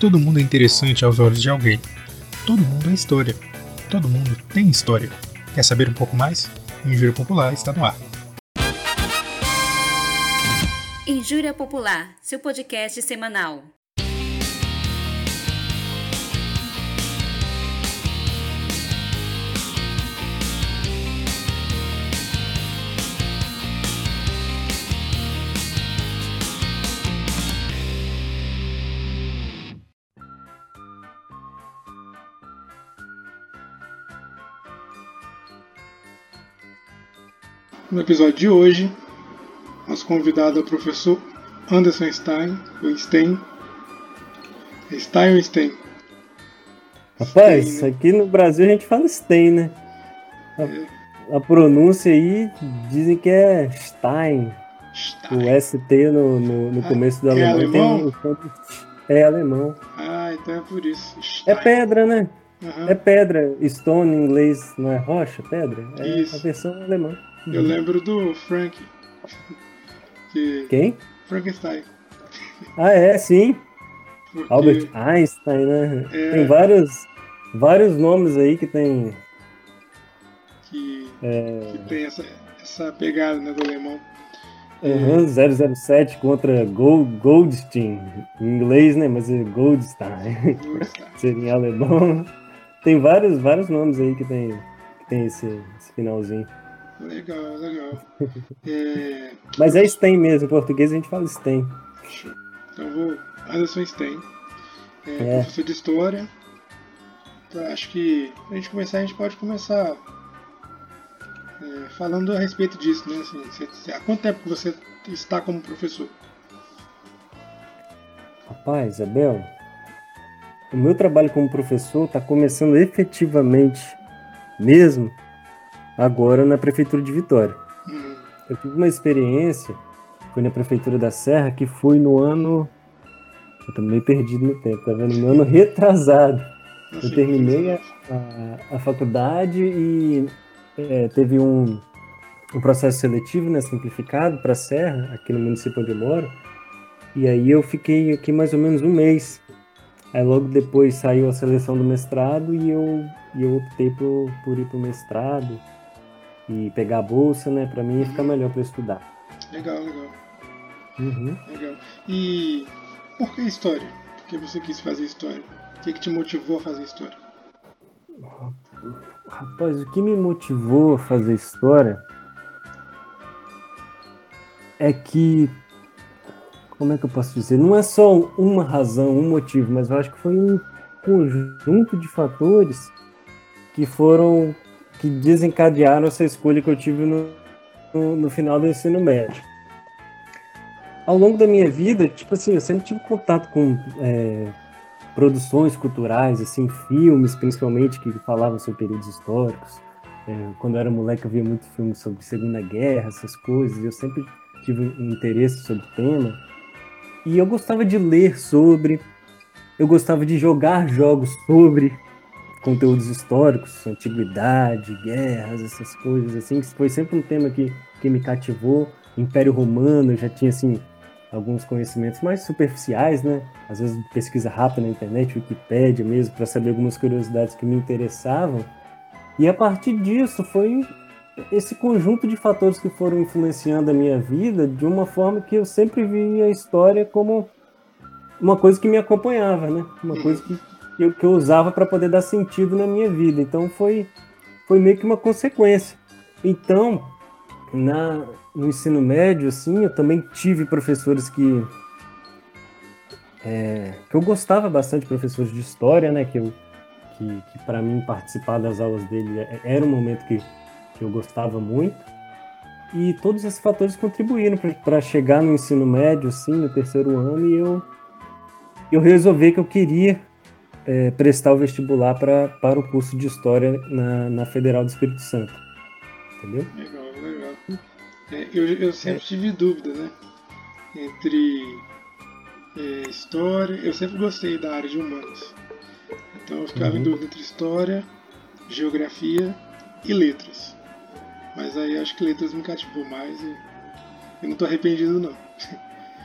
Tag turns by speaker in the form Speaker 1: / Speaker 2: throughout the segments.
Speaker 1: Todo mundo é interessante aos olhos de alguém. Todo mundo é história. Todo mundo tem história. Quer saber um pouco mais? Injúria Popular está no ar.
Speaker 2: Injúria Popular, seu podcast semanal.
Speaker 1: No episódio de hoje, nosso convidado é o professor Anderson Stein. É Stein ou Stein?
Speaker 3: Rapaz, Stein, né? aqui no Brasil a gente fala Stein, né? A, é. a, pronúncia aí dizem que é Stein. Stein. O ST no, no, no ah, começo do
Speaker 1: é alemão.
Speaker 3: Tem, é alemão.
Speaker 1: Ah, então é por isso.
Speaker 3: É Stein. É pedra, né? Uhum. É pedra. Stone em inglês não é rocha, pedra? É isso. a versão alemã.
Speaker 1: Eu lembro do Frank.
Speaker 3: Que... Quem?
Speaker 1: Frankenstein.
Speaker 3: Ah, é, sim. Porque... Albert Einstein, né? É... Tem vários, vários nomes aí que tem.
Speaker 1: Que, é... que tem essa, essa pegada né, do alemão.
Speaker 3: Uhum, 007 contra Gold, Goldstein, em inglês, né? Mas é Goldstein. Goldstein. Seria em alemão. Tem vários, vários nomes aí que tem, que tem esse, esse finalzinho.
Speaker 1: Legal, legal. É...
Speaker 3: Mas é Sten mesmo, em português a gente fala Sten.
Speaker 1: Então vou. Anderson Sten. É, é. Professor de História. Então, acho que a gente começar, a gente pode começar é, falando a respeito disso, né? Assim, você, há quanto tempo você está como professor?
Speaker 3: Rapaz, Abel, o meu trabalho como professor está começando efetivamente mesmo agora na Prefeitura de Vitória. Eu tive uma experiência, foi na Prefeitura da Serra, que foi no ano. Eu tô meio perdido no tempo, tá vendo? No ano retrasado. Eu terminei a, a, a faculdade e é, teve um, um processo seletivo, né, simplificado, para a Serra, aqui no município onde eu moro. E aí eu fiquei aqui mais ou menos um mês. Aí logo depois saiu a seleção do mestrado e eu, e eu optei por, por ir para o mestrado e pegar a bolsa, né? Para mim fica melhor para estudar.
Speaker 1: Legal, legal.
Speaker 3: Uhum.
Speaker 1: Legal. E por que história? Por que você quis fazer história? O que, que te motivou a fazer história?
Speaker 3: Rapaz, o que me motivou a fazer história é que como é que eu posso dizer? Não é só uma razão, um motivo, mas eu acho que foi um conjunto de fatores que foram que desencadearam essa escolha que eu tive no, no, no, final do ensino médio. Ao longo da minha vida, tipo assim, eu sempre tive contato com é, produções culturais, assim, filmes, principalmente, que falavam sobre períodos históricos. É, quando eu era moleque, eu via muito filme sobre Segunda Guerra, essas coisas. Eu sempre tive um interesse sobre o tema. E eu gostava de ler sobre, eu gostava de jogar jogos sobre, conteúdos históricos, antiguidade, guerras, essas coisas assim, que foi sempre um tema que, que me cativou. Império Romano, eu já tinha assim alguns conhecimentos mais superficiais, né? Às vezes pesquisa rápida na internet, Wikipédia mesmo, para saber algumas curiosidades que me interessavam. E a partir disso foi esse conjunto de fatores que foram influenciando a minha vida de uma forma que eu sempre vi a história como uma coisa que me acompanhava, né? Uma coisa que que eu, que eu usava para poder dar sentido na minha vida. Então foi, foi meio que uma consequência. Então, na, no ensino médio, assim, eu também tive professores que. É, que eu gostava bastante, professores de história, né? Que, eu, que, que para mim participar das aulas dele é, era um momento que, que eu gostava muito. E todos esses fatores contribuíram para chegar no ensino médio, assim, no terceiro ano, e eu, eu resolvi que eu queria é, prestar o vestibular pra, para o curso de História na, na Federal do Espírito Santo. Entendeu?
Speaker 1: Legal, legal. É, eu, eu sempre é. tive dúvida, né? Entre é, História... Eu sempre gostei da área de humanas. Então eu ficava uhum. em dúvida entre História, Geografia e Letras. Mas aí acho que Letras me cativou mais e eu não estou arrependido não.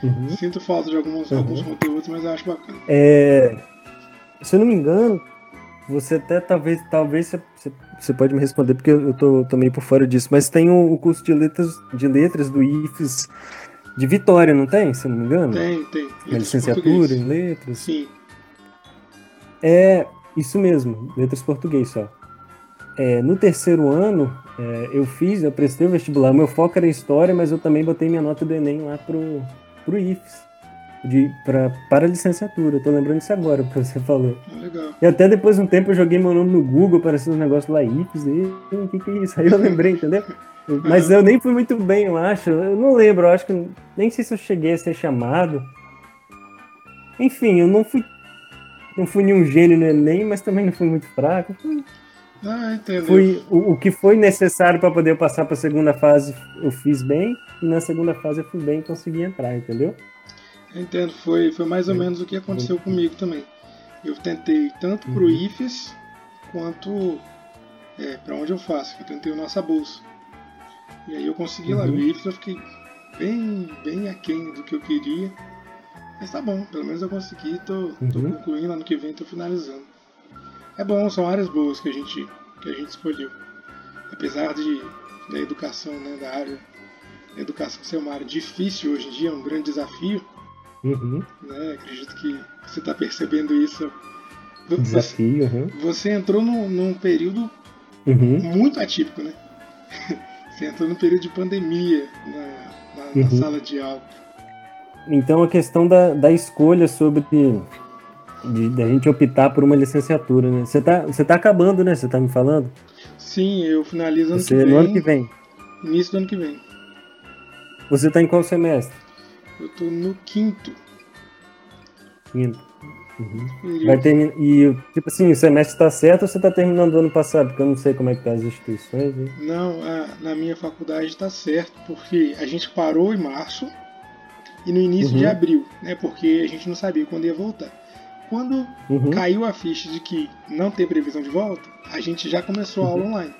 Speaker 1: Uhum. Sinto falta de alguns, uhum. alguns conteúdos, mas eu acho bacana.
Speaker 3: É, se eu não me engano, você até talvez, talvez você, você pode me responder, porque eu tô também por fora disso, mas tem o, o curso de letras, de letras do IFES de Vitória, não tem? Se eu não me engano?
Speaker 1: Tem, tem.
Speaker 3: Licenciatura em letras.
Speaker 1: Sim.
Speaker 3: É, isso mesmo, letras português só. É, no terceiro ano, é, eu fiz, eu prestei o vestibular. Meu foco era história, mas eu também botei minha nota do Enem lá pro, pro IFES. De, pra, para licenciatura. tô lembrando isso agora, porque você falou.
Speaker 1: Legal.
Speaker 3: E até depois de um tempo eu joguei meu nome no Google, apareceu um negócio lá, IFES, e o que, que é isso? Aí eu lembrei, entendeu? Mas eu nem fui muito bem, eu acho. Eu não lembro, eu acho que. Nem sei se eu cheguei a ser chamado. Enfim, eu não fui. Não fui nenhum gênio no Enem, mas também não fui muito fraco.
Speaker 1: Ah, entendeu.
Speaker 3: Fui, o, o que foi necessário para poder passar para a segunda fase, eu fiz bem. E na segunda fase eu fui bem e consegui entrar, entendeu?
Speaker 1: Entendo, foi, foi mais ou é. menos o que aconteceu comigo também. Eu tentei tanto para o uhum. IFES quanto é, para onde eu faço. Eu tentei o Nossa Bolsa. E aí eu consegui uhum. lá. O IFES eu fiquei bem, bem aquém do que eu queria. Mas tá bom, pelo menos eu consegui, tô, uhum. tô concluindo, ano que vem tô finalizando. É bom, são áreas boas que a gente, que a gente escolheu. Apesar de da educação, né, da área da educação ser uma área difícil hoje em dia, é um grande desafio.
Speaker 3: Uhum.
Speaker 1: Né, acredito que você está percebendo isso.
Speaker 3: Desafio,
Speaker 1: você,
Speaker 3: uhum.
Speaker 1: você entrou num, num período
Speaker 3: uhum.
Speaker 1: muito atípico, né? Você entrou no período de pandemia na, na, na uhum. sala de aula.
Speaker 3: Então a questão da, da escolha sobre de, de, a gente optar por uma licenciatura, né? Você tá, você tá acabando, né? Você tá me falando?
Speaker 1: Sim, eu finalizo ano
Speaker 3: você,
Speaker 1: que vem.
Speaker 3: No ano que vem.
Speaker 1: Início do ano que vem.
Speaker 3: Você tá em qual semestre?
Speaker 1: Eu tô no quinto.
Speaker 3: Quinto. Uhum. Vai terminar. E, tipo assim, o semestre tá certo ou você tá terminando o ano passado? Porque eu não sei como é que tá as instituições. Hein?
Speaker 1: Não, a, na minha faculdade tá certo, porque a gente parou em março e no início uhum. de abril, né? Porque a gente não sabia quando ia voltar. Quando uhum. caiu a ficha de que não tem previsão de volta, a gente já começou a aula uhum. online.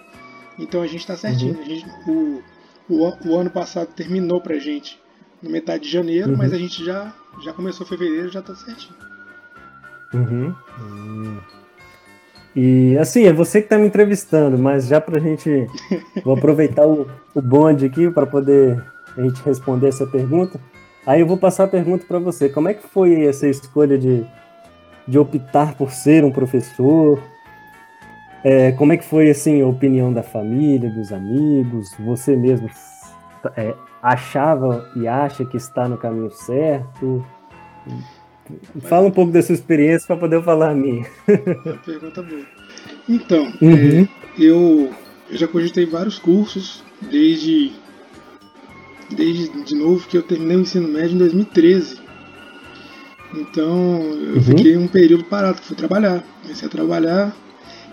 Speaker 1: Então a gente está certinho. Uhum. Gente, o, o, o, ano passado terminou pra gente na metade de janeiro, mas uhum. a gente já, já começou fevereiro já tá certinho.
Speaker 3: Uhum. E assim, é você que está me entrevistando, mas já pra gente. Vou aproveitar o, o bonde aqui para poder a gente responder essa pergunta. Aí eu vou passar a pergunta para você. Como é que foi essa escolha de, de optar por ser um professor? É, como é que foi assim a opinião da família, dos amigos? Você mesmo é, achava e acha que está no caminho certo? Fala um pouco da sua experiência para poder falar a minha.
Speaker 1: Uma pergunta boa. Então, uhum. é, eu, eu já cogitei vários cursos desde desde de novo que eu terminei o ensino médio em 2013. Então eu uhum. fiquei um período parado, fui trabalhar. Comecei a trabalhar.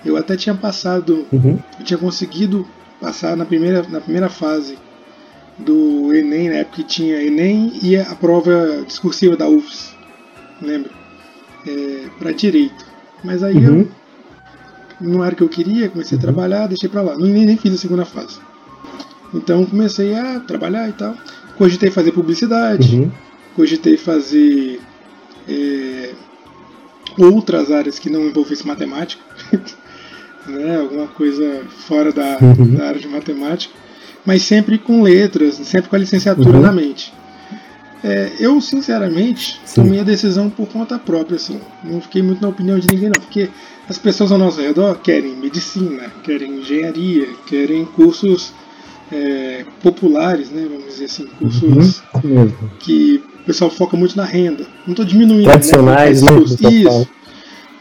Speaker 1: Eu até tinha passado, uhum. eu tinha conseguido passar na primeira, na primeira fase do Enem, na época que tinha Enem e a prova discursiva da UFS, lembra? É, para direito. Mas aí uhum. eu não era o que eu queria, comecei a uhum. trabalhar, deixei para lá. Nem, nem fiz a segunda fase. Então comecei a trabalhar e tal. Cogitei fazer publicidade, uhum. cogitei fazer é, outras áreas que não envolvessem matemática, né, alguma coisa fora da, uhum. da, área de matemática, mas sempre com letras, sempre com a licenciatura uhum. na mente. É, eu, sinceramente, Sim. tomei a decisão por conta própria, assim. Não fiquei muito na opinião de ninguém, não. Porque as pessoas ao nosso redor querem medicina, querem engenharia, querem cursos é, populares, né, vamos dizer assim, cursos uhum. que o pessoal foca muito na renda. Não estou diminuindo,
Speaker 3: Tradicionais,
Speaker 1: né?
Speaker 3: né?
Speaker 1: Isso.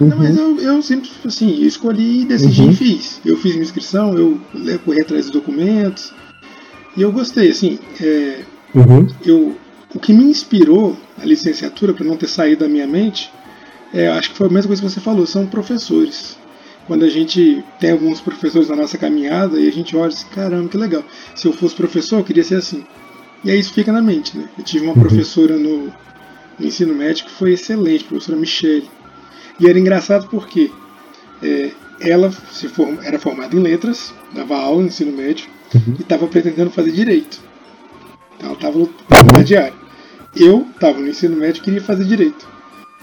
Speaker 1: Uhum. Não, mas eu, eu sempre, assim, escolhi, decidi uhum. e fiz. Eu fiz minha inscrição, eu corri atrás dos documentos. E eu gostei, assim, é,
Speaker 3: uhum.
Speaker 1: eu, o que me inspirou a licenciatura, para não ter saído da minha mente, é, acho que foi a mesma coisa que você falou, são professores quando a gente tem alguns professores na nossa caminhada e a gente olha assim, caramba, que legal. Se eu fosse professor, eu queria ser assim. E aí isso fica na mente, né? Eu tive uma uhum. professora no, no, ensino médio que foi excelente, a professora Michele. E era engraçado porque é, ela se form, era formada em letras, dava aula no ensino médio uhum. e estava pretendendo fazer direito. Então ela estava no uhum. diário. eu estava no ensino médio e queria fazer direito.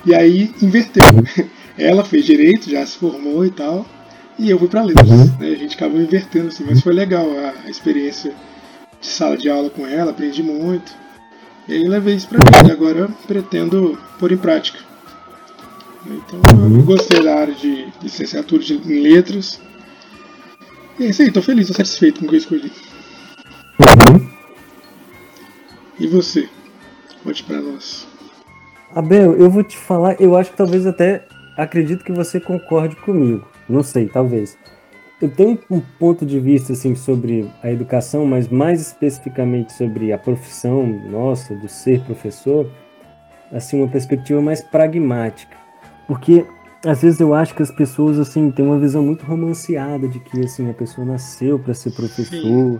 Speaker 1: E aí inverteu. Ela fez direito, já se formou e tal, e eu fui para letras. Uhum. Né? A gente acabou invertendo assim, mas foi legal a, experiência de sala de aula com ela, aprendi muito. E aí levei isso para mim, e agora pretendo pôr em prática. Então eu uhum. gostei da área de licenciatura em letras. E é isso aí, tô feliz, tô satisfeito com o que eu escolhi. Uhum. E você? Conte para nós.
Speaker 3: Abel, eu vou te falar, eu acho que talvez até acredito que você concorde comigo. Não sei, talvez. Eu tenho um ponto de vista assim sobre a educação, mas mais especificamente sobre a profissão nossa do ser professor, assim uma perspectiva mais pragmática, porque às vezes eu acho que as pessoas assim têm uma visão muito romanceada de que assim a pessoa nasceu para ser professor, Sim.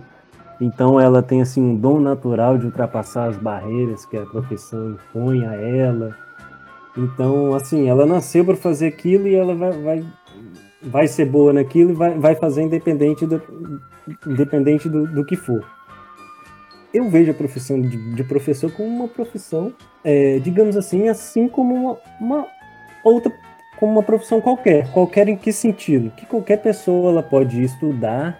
Speaker 3: então ela tem assim um dom natural de ultrapassar as barreiras que a profissão impõe a ela então, assim, ela nasceu para fazer aquilo e ela vai, vai, vai ser boa naquilo e vai, vai fazer independente do, independente do, do que for. Eu vejo a profissão de, de professor como uma profissão, é, digamos assim, assim como uma, uma, outra, como uma profissão qualquer. Qualquer em que sentido? Que qualquer pessoa ela pode estudar,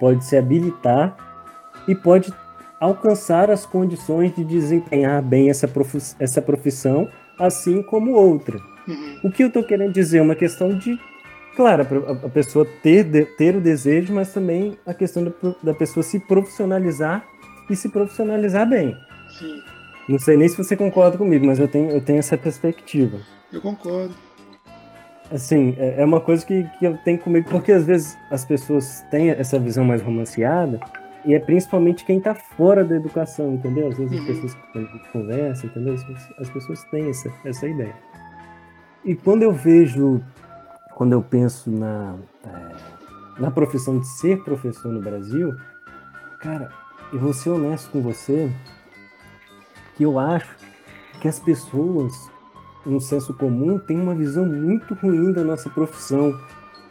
Speaker 3: pode se habilitar e pode alcançar as condições de desempenhar bem essa, prof, essa profissão assim como outra. Uhum. O que eu estou querendo dizer é uma questão de, claro, a pessoa ter, ter o desejo, mas também a questão da, da pessoa se profissionalizar e se profissionalizar bem. Sim. Não sei nem se você concorda comigo, mas eu tenho, eu tenho essa perspectiva.
Speaker 1: Eu concordo.
Speaker 3: Assim, é, é uma coisa que, que eu tenho comigo, porque às vezes as pessoas têm essa visão mais romanceada, e é principalmente quem está fora da educação, entendeu? Às vezes as uhum. pessoas conversam, entendeu? As pessoas têm essa, essa ideia. E quando eu vejo, quando eu penso na, é, na profissão de ser professor no Brasil, cara, eu vou ser honesto com você, que eu acho que as pessoas, no senso comum, têm uma visão muito ruim da nossa profissão.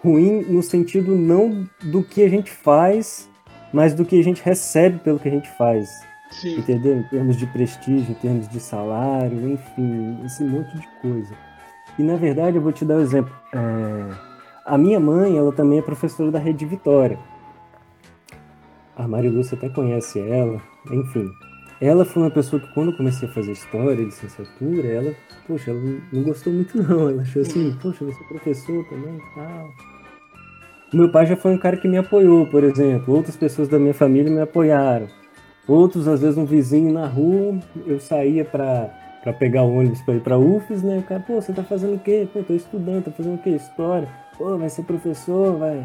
Speaker 3: Ruim no sentido não do que a gente faz mas do que a gente recebe pelo que a gente faz. Sim. Entendeu? Em termos de prestígio, em termos de salário, enfim, esse monte de coisa. E na verdade, eu vou te dar um exemplo. É... A minha mãe, ela também é professora da Rede Vitória. A Maria Lúcia até conhece ela, enfim. Ela foi uma pessoa que quando eu comecei a fazer história, licenciatura, ela, poxa, ela não gostou muito não. Ela achou assim, poxa, você é professor também e tal. Meu pai já foi um cara que me apoiou, por exemplo. Outras pessoas da minha família me apoiaram. Outros, às vezes, um vizinho na rua, eu saía para para pegar o ônibus para ir para UFES, né? O cara, pô, você tá fazendo o quê? Pô, tô estudando, tô fazendo o quê? História. Pô, vai ser professor, vai,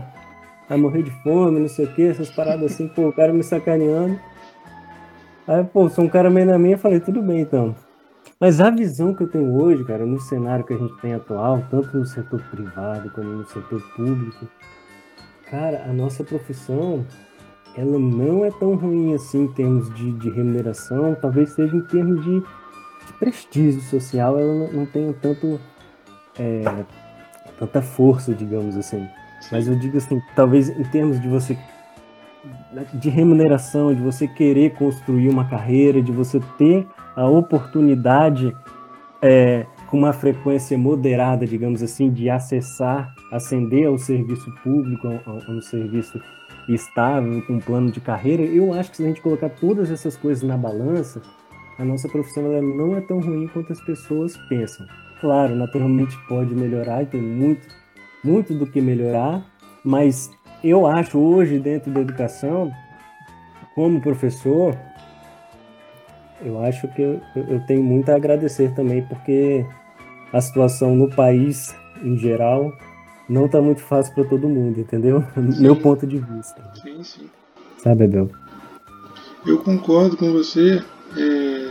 Speaker 3: vai morrer de fome, não sei o quê, essas paradas assim, pô, o cara me sacaneando. Aí, pô, sou um cara meio na minha, falei, tudo bem então. Mas a visão que eu tenho hoje, cara, no cenário que a gente tem atual, tanto no setor privado como no setor público, cara, a nossa profissão ela não é tão ruim assim em termos de, de remuneração, talvez seja em termos de, de prestígio social, ela não, não tenha tanto é, tanta força, digamos assim. Mas eu digo assim, talvez em termos de você de remuneração, de você querer construir uma carreira, de você ter a oportunidade é, com uma frequência moderada, digamos assim, de acessar, ascender ao serviço público, a um serviço estável, com um plano de carreira, eu acho que se a gente colocar todas essas coisas na balança, a nossa profissão ela não é tão ruim quanto as pessoas pensam. Claro, naturalmente pode melhorar tem muito, muito do que melhorar, mas eu acho hoje dentro da educação, como professor, eu acho que eu, eu tenho muito a agradecer também, porque a situação no país, em geral, não está muito fácil para todo mundo, entendeu? Sim. Meu ponto de vista.
Speaker 1: Sim, sim.
Speaker 3: Sabe, Abel?
Speaker 1: Eu concordo com você é,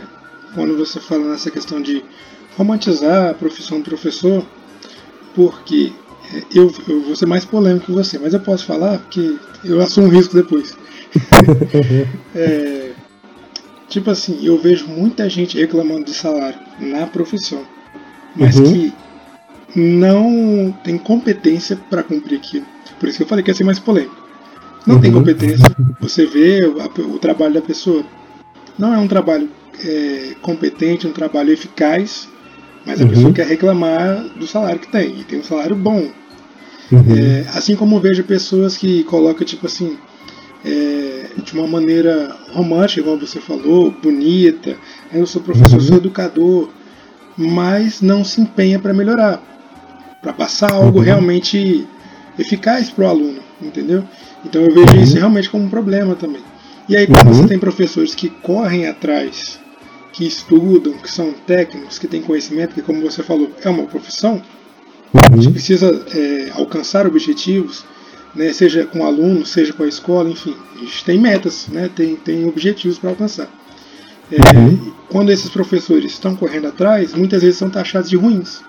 Speaker 1: quando você fala nessa questão de romantizar a profissão do professor, porque eu, eu vou ser mais polêmico que você, mas eu posso falar porque eu assumo um risco depois. é, tipo assim, eu vejo muita gente reclamando de salário na profissão mas uhum. que não tem competência para cumprir aquilo. Por isso que eu falei que ia ser mais polêmico. Não uhum. tem competência. Você vê o, o, trabalho da pessoa. Não é um trabalho é, competente, um trabalho eficaz, mas a uhum. pessoa quer reclamar do salário que tem, e tem um salário bom. Uhum. É, assim como vejo pessoas que colocam, tipo assim, é, de uma maneira romântica, como você falou, bonita, eu sou professor, uhum. sou educador, mas não se empenha para melhorar, para passar algo uhum. realmente eficaz para o aluno, entendeu? Então eu vejo isso uhum. realmente como um problema também. E aí quando você uhum. tem professores que correm atrás, que estudam, que são técnicos, que têm conhecimento, que como você falou, é uma profissão, a gente precisa é, alcançar objetivos, né, seja com aluno, seja com a escola, enfim, a gente tem metas, né, tem, tem objetivos para alcançar. É, uhum. Quando esses professores estão correndo atrás, muitas vezes são taxados de ruins.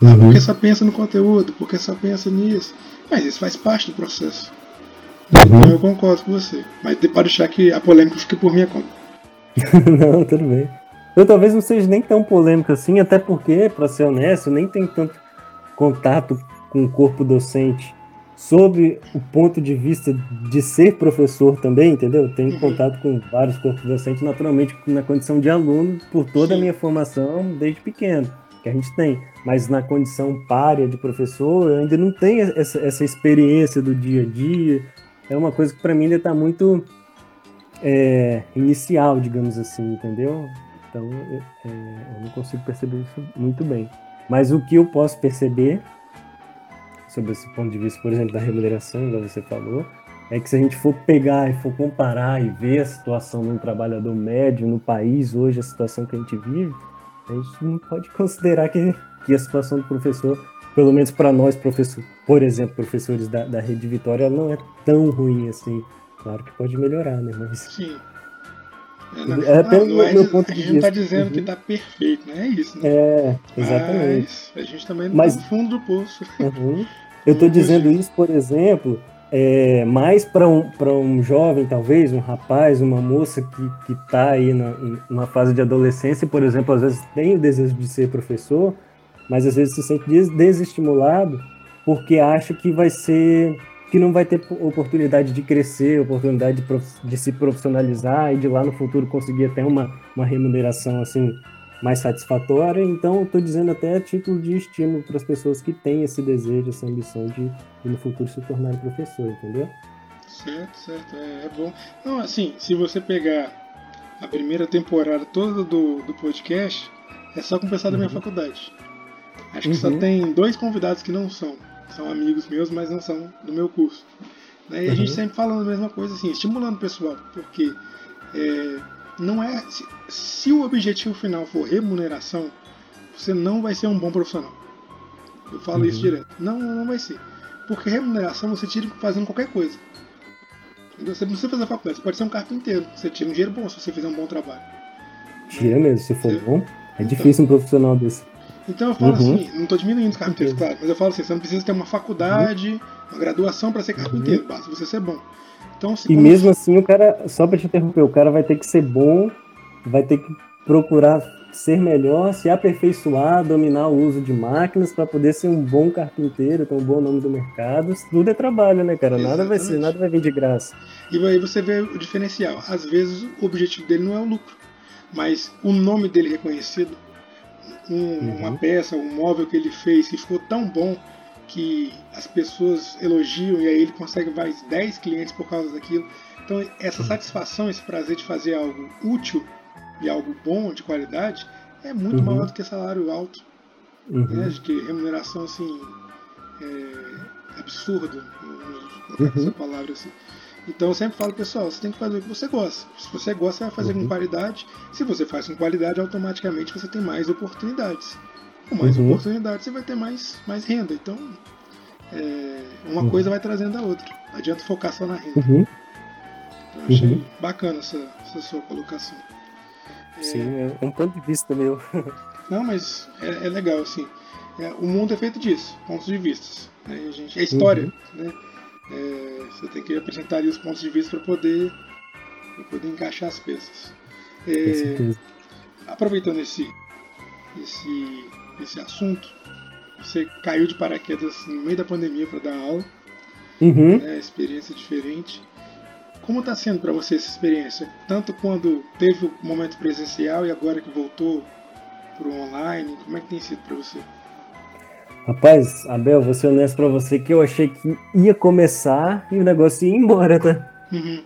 Speaker 1: Uhum. porque só pensa no conteúdo, porque só pensa nisso. Mas isso faz parte do processo. Uhum. Então eu concordo com você. Mas pode deixar que a polêmica fique por minha conta.
Speaker 3: não, tudo bem. Eu talvez não seja nem tão polêmico assim, até porque, para ser honesto, nem tem tanto contato com o corpo docente sobre o ponto de vista de ser professor também, entendeu? Tenho uhum. contato com vários corpos docentes, naturalmente na condição de aluno, por toda a minha formação desde pequeno, que a gente tem. Mas na condição párea de professor, eu ainda não tenho essa, essa experiência do dia a dia. É uma coisa que para mim ainda está muito é, inicial, digamos assim, entendeu? Então é, eu não consigo perceber isso muito bem. Mas o que eu posso perceber sobre esse ponto de vista, por exemplo, da remuneração, como você falou, é que se a gente for pegar e for comparar e ver a situação de um trabalhador médio no país hoje, a situação que a gente vive, a gente não pode considerar que, que a situação do professor, pelo menos para nós, professor, por exemplo, professores da, da Rede Vitória, não é tão ruim assim. Claro que pode melhorar, né? Mas...
Speaker 1: Sim. É, é pelo não, é meu ponto de vista. A gente não está dizendo uhum. que está perfeito, não é isso, né?
Speaker 3: É, exatamente.
Speaker 1: Mas a gente também não Mas... tá no fundo do poço.
Speaker 3: Uhum. Eu estou dizendo isso, por exemplo, é, mais para um, um jovem, talvez, um rapaz, uma moça que está aí na, numa fase de adolescência, por exemplo, às vezes tem o desejo de ser professor, mas às vezes se sente desestimulado porque acha que vai ser que não vai ter oportunidade de crescer, oportunidade de, de, se profissionalizar e de lá no futuro conseguir até uma, uma remuneração assim mais satisfatória. Então, estou dizendo até a título de estímulo para as pessoas que têm esse desejo, essa ambição de, de no futuro se tornar professor, entendeu?
Speaker 1: Certo, certo, é, é, bom. Não, assim, se você pegar a primeira temporada toda do, do podcast, é só uhum. da minha uhum. faculdade. Acho que uhum. só tem dois convidados que não são são amigos meus, mas não são do meu curso. Né? E a gente uhum. sempre falando a mesma coisa, assim, estimulando o pessoal, porque é, não é. Se, se, o objetivo final for remuneração, você não vai ser um bom profissional. Eu falo uhum. isso direto. Não, não vai ser. Porque remuneração você tira fazendo qualquer coisa. Você não precisa fazer faculdade, você pode ser um carpinteiro. Você tira um dinheiro bom se você fizer um bom trabalho.
Speaker 3: Tira mesmo, se for bom. É então, difícil um profissional desse.
Speaker 1: Então eu falo uhum. assim, não estou diminuindo os carpinteiros, claro, mas eu falo assim, você não precisa ter uma faculdade, uma graduação para ser carpinteiro, uhum. basta você ser bom.
Speaker 3: Então, e mesmo assim o cara, só para te interromper, o cara vai ter que ser bom, vai ter que procurar ser melhor, se aperfeiçoar, dominar o uso de máquinas para poder ser um bom carpinteiro, ter um bom nome do mercado. Tudo é trabalho, né, cara? Nada vai ser, nada vai vir de graça.
Speaker 1: E aí você vê o diferencial. Às vezes o objetivo dele não é o lucro, mas o nome dele reconhecido, um, uhum. uma peça, um móvel que ele fez que ficou tão bom que as pessoas elogiam e aí ele consegue mais 10 clientes por causa daquilo. Então, essa satisfação, esse prazer de fazer algo útil e algo bom, de qualidade, é muito uhum. maior do que salário alto. Uhum. Né? De que remuneração assim, é, absurda, uhum. essa palavra assim. Então eu sempre falo, pessoal, você tem que fazer o que você gosta. Se você gosta, você vai fazer uhum. com qualidade. Se você faz com qualidade, automaticamente você tem mais oportunidades. Com mais uhum. oportunidades, você vai ter mais, mais renda. Então, é, uma uhum. coisa vai trazendo a outra. Não adianta focar só na renda. Uhum. Então, eu achei uhum. bacana essa, essa, sua colocação.
Speaker 3: É... Sim, é um ponto de vista meu.
Speaker 1: Não, mas é, é legal, assim. É, o mundo é feito disso, pontos de vista. Né, gente, é história, uhum. né? É, você tem que apresentar ali os pontos de vista para poder, poder encaixar as peças. É, aproveitando esse, esse, esse assunto, você caiu de paraquedas no meio da pandemia para dar aula,
Speaker 3: uhum.
Speaker 1: né, experiência diferente. como está sendo para você essa experiência? Tanto quando teve o momento presencial e agora que voltou para o online, como é que tem sido para você?
Speaker 3: Rapaz, Abel, vou ser honesto pra você que eu achei que ia começar e o negócio ia embora, tá? Uhum.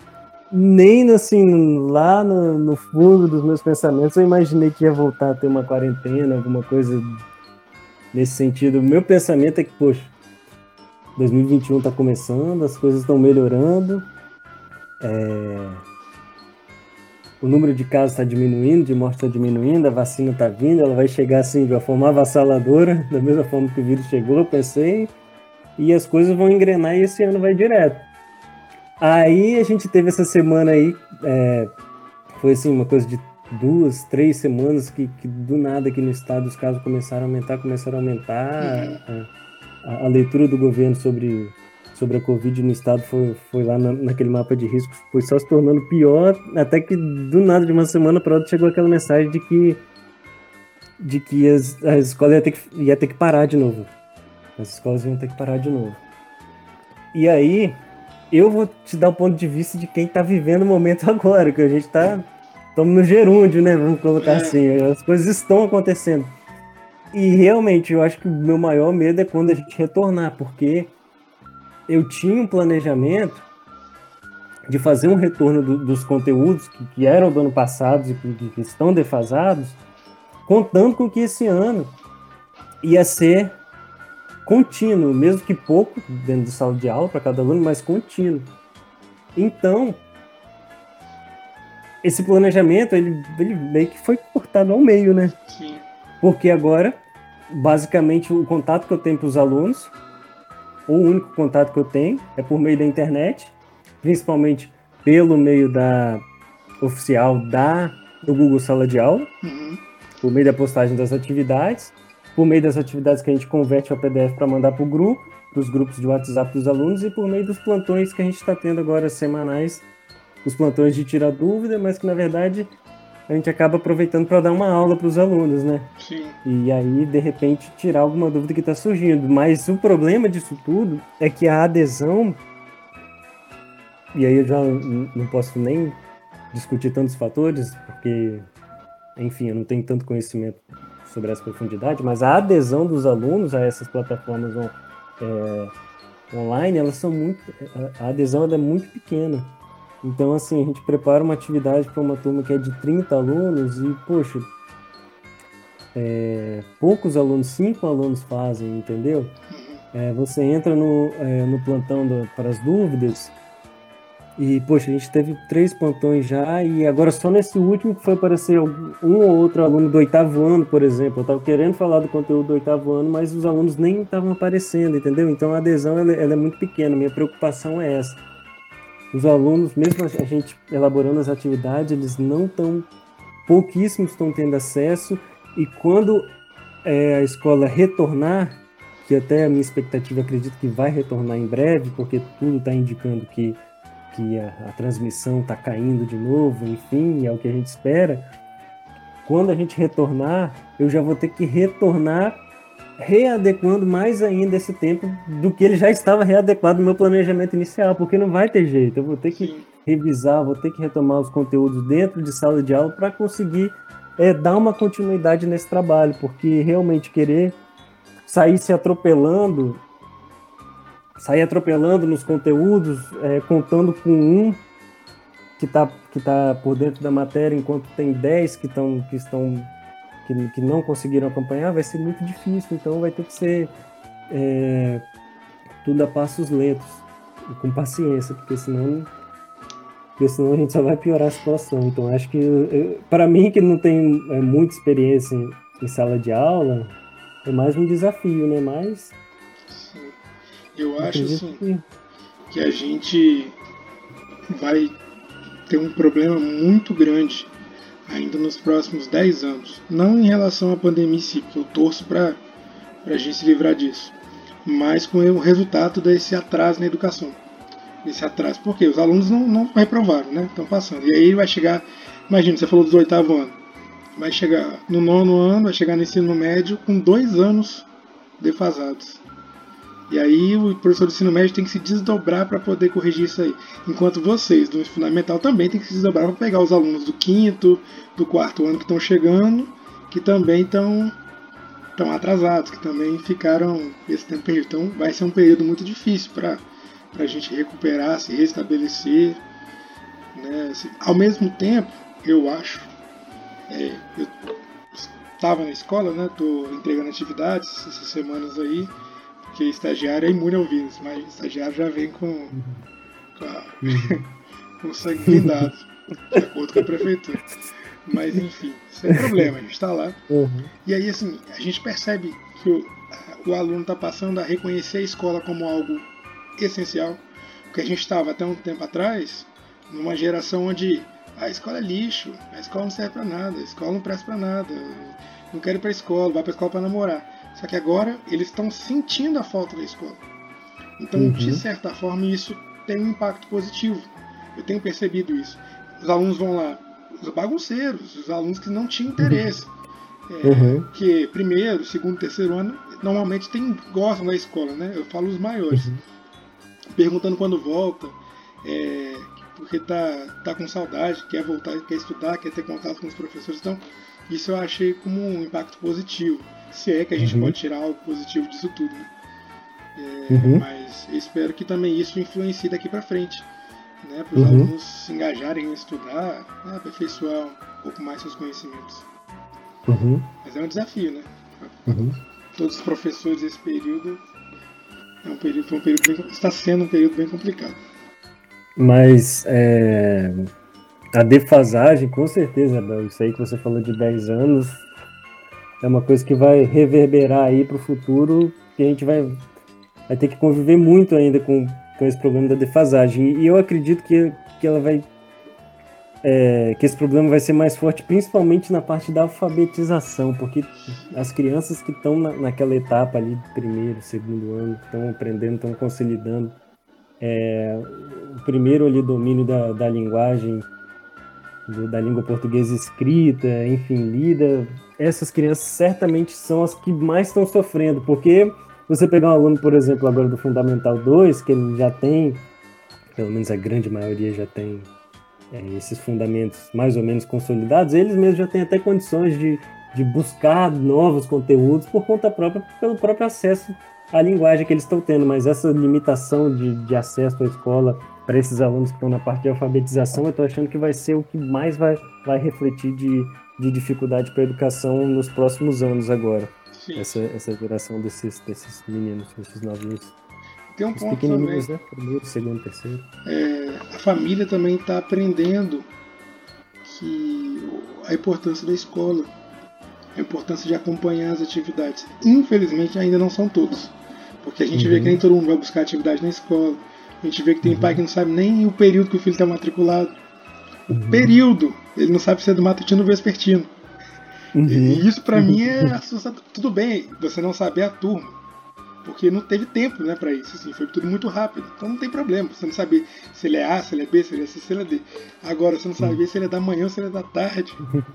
Speaker 3: Nem assim, lá no, no, fundo dos meus pensamentos eu imaginei que ia voltar a ter uma quarentena, alguma coisa nesse sentido. O meu pensamento é que, poxa, 2021 tá começando, as coisas estão melhorando. É o número de casos está diminuindo, de mortes está diminuindo, a vacina está vindo, ela vai chegar assim de uma forma avassaladora, da mesma forma que o vírus chegou, pensei, e as coisas vão engrenar e esse ano vai direto. Aí a gente teve essa semana aí, é, foi assim, uma coisa de duas, três semanas que, que, do nada aqui no estado os casos começaram a aumentar, começaram a aumentar, uhum. a, a leitura do governo sobre sobre a Covid no estado foi, foi lá na, naquele mapa de riscos, foi só se tornando pior, até que do nada, de uma semana para outra, chegou aquela mensagem de que de que as, as escolas ia ter que, ia ter que parar de novo. As escolas iam ter que parar de novo. E aí, eu vou te dar o um ponto de vista de quem está vivendo o momento agora, que a gente está estamos no gerúndio, né? Vamos colocar é. assim. As coisas estão acontecendo. E realmente, eu acho que o meu maior medo é quando a gente retornar, porque eu tinha um planejamento de fazer um retorno do, dos conteúdos que, que, eram do ano passado e que, que, estão defasados, contando com que esse ano ia ser contínuo, mesmo que pouco dentro de sala de aula para cada aluno, mas contínuo. Então, esse planejamento ele, ele meio que foi cortado ao meio, né? Sim. Porque agora, basicamente, o contato que eu tenho para os alunos o único contato que eu tenho é por meio da internet, principalmente pelo meio da oficial da do Google Sala de Aula, uhum. por meio da postagem das atividades, por meio das atividades que a gente converte ao PDF para mandar para o grupo, para os grupos de WhatsApp dos alunos e por meio dos plantões que a gente está tendo agora semanais, os plantões de tirar dúvida, mas que na verdade a gente acaba aproveitando para dar uma aula para os alunos, né? Sim. E aí, de repente, tirar alguma dúvida que está surgindo. Mas o problema disso tudo é que a adesão. E aí eu já não posso nem discutir tantos fatores, porque, enfim, eu não tenho tanto conhecimento sobre essa profundidade, mas a adesão dos alunos a essas plataformas é, online, elas são muito. A adesão é muito pequena. Então, assim, a gente prepara uma atividade para uma turma que é de 30 alunos e, poxa, é, poucos alunos, cinco alunos fazem, entendeu? É, você entra no, é, no plantão para as dúvidas e, poxa, a gente teve três plantões já e agora só nesse último que foi aparecer um ou outro aluno do oitavo ano, por exemplo. Eu estava querendo falar do conteúdo do oitavo ano, mas os alunos nem estavam aparecendo, entendeu? Então a adesão ela, ela é muito pequena. Minha preocupação é essa os alunos, mesmo a gente elaborando as atividades, eles não estão, pouquíssimos estão tendo acesso, e quando é, a escola retornar, que até a minha expectativa acredito que vai retornar em breve, porque tudo está indicando que, que a, a transmissão está caindo de novo, enfim, é o que a gente espera. Quando a gente retornar, eu já vou ter que retornar readequando mais ainda esse tempo do que ele já estava readequado no meu planejamento inicial, porque não vai ter jeito. Eu vou ter que Sim. revisar, vou ter que retomar os conteúdos dentro de sala de aula para conseguir é, dar uma continuidade nesse trabalho, porque realmente querer sair se atropelando, sair atropelando nos conteúdos, é, contando com um que está que tá por dentro da matéria, enquanto tem 10 que, tão, que estão que, que não conseguiram acompanhar, vai ser muito difícil. Então vai ter que ser é, tudo a passos lentos e com paciência, porque senão, porque senão a gente só vai piorar a situação. Então acho que, para mim, que não tem é, muita experiência em, em, sala de aula, é mais um desafio, né? Mas.
Speaker 1: Sim. Eu acho assim, que... que a gente vai ter um problema muito grande ainda nos próximos 10 anos. Não em relação à pandemia em si, porque eu torço para a gente se livrar disso, mas com o resultado desse atraso na educação. Esse atraso, porque os alunos não, não reprovaram, né? Estão passando. E aí vai chegar, imagina, você falou dos oitavo ano, vai chegar no nono ano, vai chegar no ensino médio com dois anos defasados. E aí o professor do ensino médio tem que se desdobrar para poder corrigir isso aí. Enquanto vocês do fundamental também tem que se desdobrar para pegar os alunos do quinto, do quarto ano que estão chegando, que também estão estão atrasados, que também ficaram esse tempo perdido. Então vai ser um período muito difícil para a gente recuperar, se restabelecer. Né? Assim, ao mesmo tempo, eu acho, é, eu estava na escola, né? Tô entregando atividades essas semanas aí, porque estagiário é imune ao vírus, mas estagiário já vem com, com, a, com sangue blindado, de acordo com a prefeitura. Mas enfim, sem problema, a gente está lá. Uhum. E aí, assim, a gente percebe que o, o aluno está passando a reconhecer a escola como algo essencial. Porque a gente estava até um tempo atrás numa geração onde a escola é lixo, a escola não serve para nada, a escola não presta para nada, não quero ir para a escola, vai para a escola para namorar. Só que agora eles estão sentindo a falta da escola. Então, uhum. de certa forma, isso tem um impacto positivo. Eu tenho percebido isso. Os alunos vão lá os bagunceiros, os alunos que não tinham interesse. É, uhum. Que primeiro, segundo, terceiro ano, normalmente tem, gostam da escola, né? Eu falo os maiores. Uhum. Perguntando quando volta, é, porque tá, tá com saudade, quer voltar, quer estudar, quer ter contato com os professores. Então, isso eu achei como um impacto positivo. Se é que a gente uhum. pode tirar algo positivo disso tudo, né? É, uhum. Mas espero que também isso influencie daqui para frente né, para os uhum. alunos se engajarem em estudar, né, aperfeiçoar um pouco mais seus conhecimentos. Uhum. Mas é um desafio, né? Uhum. Todos os professores desse período é um período, um período bem, está sendo um período bem complicado.
Speaker 3: Mas é, a defasagem, com certeza, Abel, isso aí que você falou de 10 anos, é uma coisa que vai reverberar aí para o futuro, que a gente vai, vai ter que conviver muito ainda com com esse problema da defasagem. E eu acredito que, que ela vai. É, que esse problema vai ser mais forte, principalmente na parte da alfabetização, porque as crianças que estão na, naquela etapa ali, primeiro, segundo ano, estão aprendendo, estão consolidando é, o primeiro ali domínio da, da linguagem, do, da língua portuguesa escrita, enfim, lida, essas crianças certamente são as que mais estão sofrendo, porque você pegar um aluno, por exemplo, agora do Fundamental 2, que ele já tem, pelo menos a grande maioria já tem é, esses fundamentos mais ou menos consolidados, eles mesmos já têm até condições de, de buscar novos conteúdos por conta própria, pelo próprio acesso à linguagem que eles estão tendo, mas essa limitação de, de acesso à escola para esses alunos que estão na parte de alfabetização, eu estou achando que vai ser o que mais vai, vai refletir de, de dificuldade para a educação nos próximos anos agora essa, essa geração desses, desses meninos, desses novinhos.
Speaker 1: Tem um Os ponto também.
Speaker 3: Né? Primeiro, segundo, terceiro.
Speaker 1: É, a família também está aprendendo que a importância da escola, a importância de acompanhar as atividades. Infelizmente, ainda não são todos. Porque a gente uhum. vê que nem todo mundo vai buscar atividade na escola. A gente vê que tem uhum. pai que não sabe nem o período que o filho está matriculado. O uhum. período, ele não sabe se é do matutino ou vespertino. Uhum. E isso para mim é assustador. Tudo bem você não saber a turma, porque não teve tempo né, para isso. Assim, foi tudo muito rápido. Então não tem problema você não saber se ele é A, se ele é B, se ele é C, se ele é D. Agora, você não saber se ele é da manhã ou se ele é da tarde.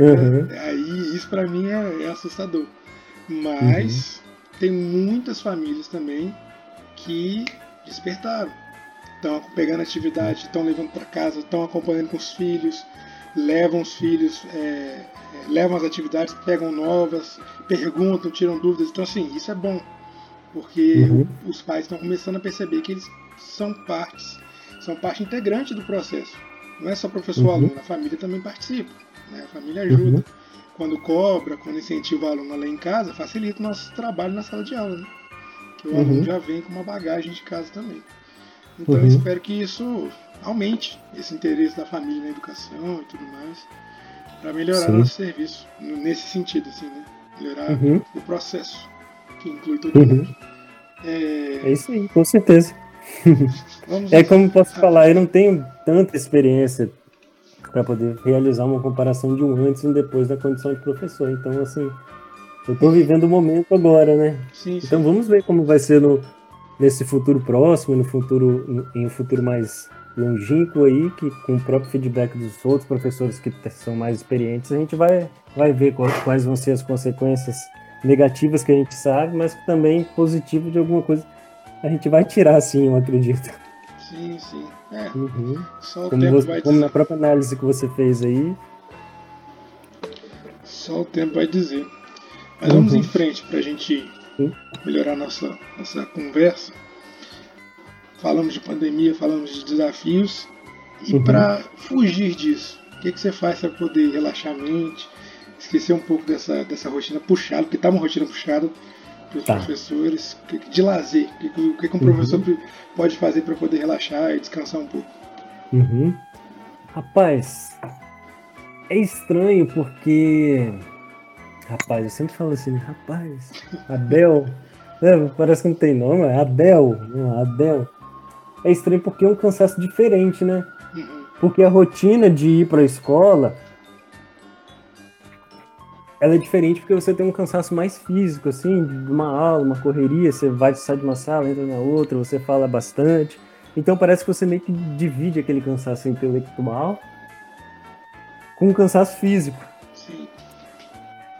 Speaker 1: Uhum. É, aí isso para mim é, é, assustador. Mas uhum. tem muitas famílias também que despertaram. Estão pegando atividade, estão levando para casa, estão acompanhando com os filhos, levam os filhos é, levam as atividades, pegam novas, perguntam, tiram dúvidas. Então, assim, isso é bom, porque uhum. os pais estão começando a perceber que eles são partes, são parte integrante do processo. Não é só professor uhum. aluno, a família também participa, né? a família ajuda. Uhum. Quando cobra, quando incentiva o aluno a ler em casa, facilita o nosso trabalho na sala de aula, né? Que o aluno uhum. já vem com uma bagagem de casa também. Então eu uhum. espero que isso aumente esse interesse da família na educação e tudo mais para melhorar Sim. nosso serviço nesse sentido, assim, né? Melhorar uhum. o processo, que inclui todo uhum. mundo.
Speaker 3: É... é... isso aí, com certeza. é como posso falar, eu não tenho tanta experiência para poder realizar uma comparação de um antes e um depois da condição de professor. Então, assim, eu estou vivendo o momento agora, né? Sim, então sim. vamos ver como vai ser no, nesse futuro próximo, no futuro, em um futuro mais longínquo aí, que com o próprio feedback dos outros professores que são mais experientes, a gente vai, vai ver quais vão ser as consequências negativas que a gente sabe, mas também positivo de alguma coisa a gente vai tirar, sim, eu acredito.
Speaker 1: Sim, sim. É.
Speaker 3: Uhum.
Speaker 1: Só o
Speaker 3: Como,
Speaker 1: tempo
Speaker 3: você-
Speaker 1: vai
Speaker 3: como
Speaker 1: dizer.
Speaker 3: na própria análise que você fez aí.
Speaker 1: Só o tempo vai dizer. Mas vamos
Speaker 3: Uhum.
Speaker 1: em frente para a gente Melhorar nossa, nossa conversa. Falamos de pandemia, falamos de desafios. E
Speaker 3: Uhum.
Speaker 1: para fugir disso, o que, que você faz para poder relaxar a mente, esquecer um pouco dessa, dessa rotina puxada, porque tá uma rotina puxada para os
Speaker 3: Tá.
Speaker 1: professores, de lazer, o que, que- o que, que um
Speaker 3: Uhum.
Speaker 1: professor pode fazer para poder relaxar e descansar um pouco.
Speaker 3: Uhum. Rapaz, é estranho porque. Rapaz, eu sempre falo assim, rapaz, Abel. Parece que não tem nome, é Abel. Não, Abel. É estranho porque é um cansaço diferente, né? Porque a rotina de ir para a escola ela é diferente porque você tem um cansaço mais físico, assim, de uma aula, uma correria, você vai sai de uma sala, entra na outra, você fala bastante. Então parece que você meio que divide aquele cansaço intelectual com um cansaço físico.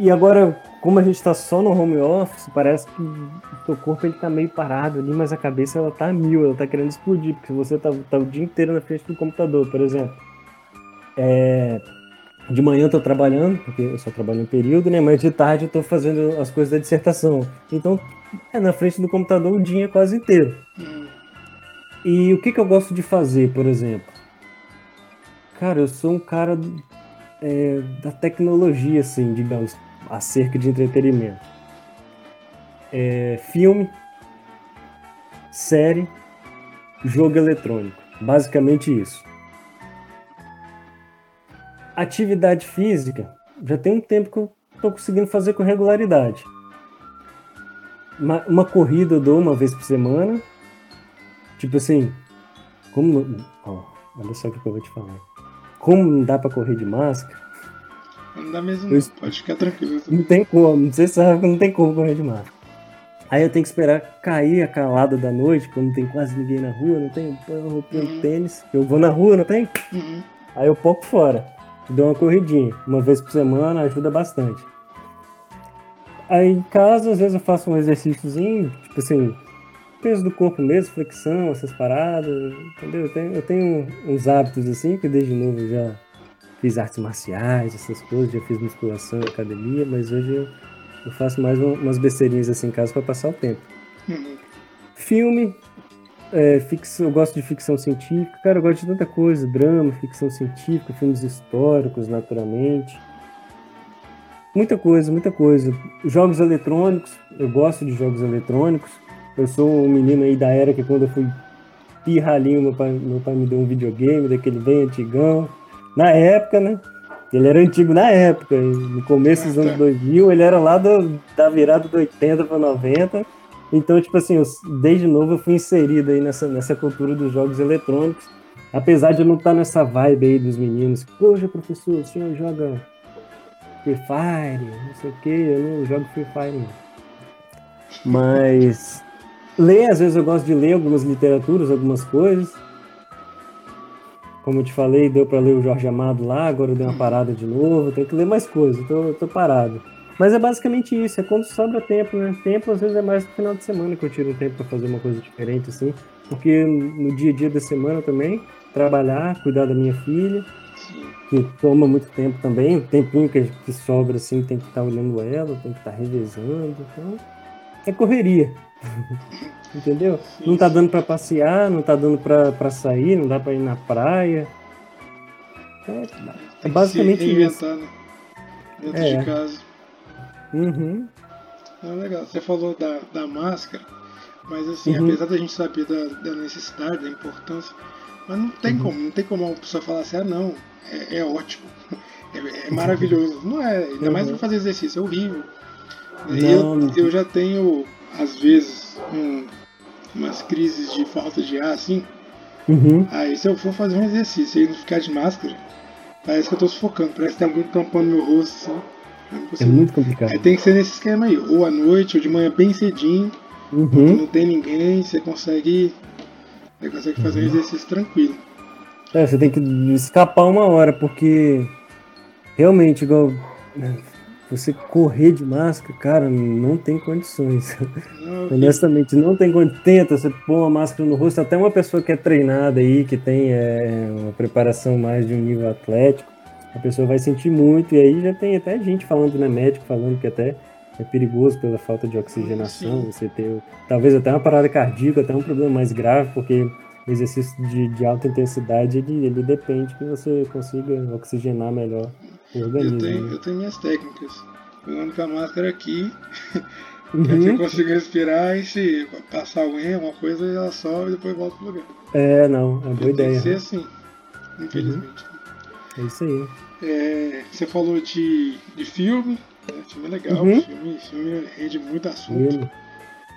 Speaker 3: E agora, como a gente está só no home office, parece que o seu corpo ele tá meio parado ali, mas a cabeça ela tá a mil, ela tá querendo explodir, porque você tá, tá o dia inteiro na frente do computador, por exemplo. É, de manhã eu tô trabalhando, porque eu só trabalho em período, né? Mas de tarde eu tô fazendo as coisas da dissertação. Então, é na frente do computador o dia quase inteiro. E o que, que eu gosto de fazer, por exemplo? Cara, eu sou um cara é, da tecnologia, assim, digamos, acerca de entretenimento. É, filme, série, jogo eletrônico. Basicamente isso. Atividade física, já tem um tempo que eu tô conseguindo fazer com regularidade. Uma, uma corrida eu dou uma vez por semana. Tipo assim, como. ó, olha só o que eu vou te falar. Como não dá pra correr de máscara,
Speaker 1: Não dá mesmo, não. pode ficar tranquilo.
Speaker 3: não tem como. Você sabe que não tem como correr de máscara. Aí eu tenho que esperar cair a calada da noite, quando não tem quase ninguém na rua, não tem de
Speaker 1: Uhum.
Speaker 3: tênis. Eu vou na rua, não tem?
Speaker 1: Uhum.
Speaker 3: Aí eu pouco fora. Dou uma corridinha. Uma vez por semana ajuda bastante. Aí em casa, às vezes eu faço um exercíciozinho, tipo assim, peso do corpo mesmo, flexão, essas paradas, entendeu? Eu tenho, eu tenho uns hábitos assim, que desde novo já fiz artes marciais, essas coisas, já fiz musculação, academia, mas hoje eu, eu faço mais um- umas besteirinhas assim em casa para passar o tempo.
Speaker 1: Uhum.
Speaker 3: Filme, é, eu gosto de ficção científica, cara, eu gosto de tanta coisa, drama, ficção científica, filmes históricos, naturalmente. Muita coisa, muita coisa. Jogos eletrônicos, eu gosto de jogos eletrônicos. Eu sou um menino aí da era que quando eu fui pirralhinho, meu pai, meu pai me deu um videogame daquele bem antigão. Na época, né? Ele era antigo na época, no começo dos
Speaker 1: tá.
Speaker 3: anos 2000, ele era lá do, da virada do 80 para 90. Então, tipo assim, eu, desde novo eu fui inserido aí nessa, nessa cultura dos jogos eletrônicos. Apesar de eu não estar nessa vibe aí dos meninos. Poxa, professor, o senhor joga Free Fire, não sei o que, eu não jogo Free Fire não. Mas ler, às vezes eu gosto de ler algumas literaturas, algumas coisas. Como eu te falei, deu para ler o Jorge Amado lá, agora eu dei uma parada de novo, tenho que ler mais coisas, tô, tô parado. Mas é basicamente isso, é quando sobra tempo, né? Tempo às vezes é mais no final de semana que eu tiro um tempo para fazer uma coisa diferente, assim. Porque no dia a dia da semana também, trabalhar, cuidar da minha filha, que toma muito tempo também, o tempinho que, que sobra assim, tem que estar olhando ela, tem que estar revezando, então é correria. Entendeu? Não tá dando pra passear, não tá dando pra, pra sair, não dá pra ir na praia. É, é basicamente isso.
Speaker 1: né? Dentro
Speaker 3: É.
Speaker 1: de casa.
Speaker 3: Uhum,
Speaker 1: É legal. Você falou da, da máscara, mas assim,
Speaker 3: Uhum.
Speaker 1: apesar da gente saber da, da necessidade, da importância, mas não tem
Speaker 3: Uhum.
Speaker 1: como, não tem como uma pessoa falar assim, ah não, é, é ótimo, é, é maravilhoso. Não é, ainda mais
Speaker 3: Uhum.
Speaker 1: pra fazer exercício, é horrível.
Speaker 3: Não.
Speaker 1: Eu, eu já tenho, às vezes, um- umas crises de falta de ar, assim.
Speaker 3: uhum.
Speaker 1: Aí se eu for fazer um exercício e não ficar de máscara, parece que eu tô sufocando, parece que tem alguém tampando meu rosto, assim.
Speaker 3: É muito complicado.
Speaker 1: Aí tem que ser nesse esquema aí, ou à noite, ou de manhã bem cedinho,
Speaker 3: Uhum.
Speaker 1: não tem ninguém, você consegue. Você consegue fazer um exercício tranquilo.
Speaker 3: É, você tem que escapar uma hora, porque realmente, igual. Você correr de máscara, cara, não tem condições. Não, Honestamente, não tem condições. Tenta, você pôr uma máscara no rosto, até uma pessoa que é treinada aí, que tem é, uma preparação mais de um nível atlético, a pessoa vai sentir muito, e aí já tem até gente falando, né, médico falando que até é perigoso pela falta de oxigenação, Sim. você ter talvez até uma parada cardíaca, até um problema mais grave, porque o exercício de, de alta intensidade, ele, ele depende que você consiga oxigenar melhor o organismo.
Speaker 1: Eu tenho,
Speaker 3: né?
Speaker 1: eu tenho minhas técnicas. Eu ando com a máscara aqui, uhum. que eu consigo respirar e se passar alguém, alguma coisa, ela sobe e depois volta pro lugar.
Speaker 3: É, não, é boa ideia.
Speaker 1: Tem que ser assim, infelizmente.
Speaker 3: Uhum. É isso aí.
Speaker 1: É, você falou de, de filme, né? filme é legal, uhum. filme, filme rende muito assunto.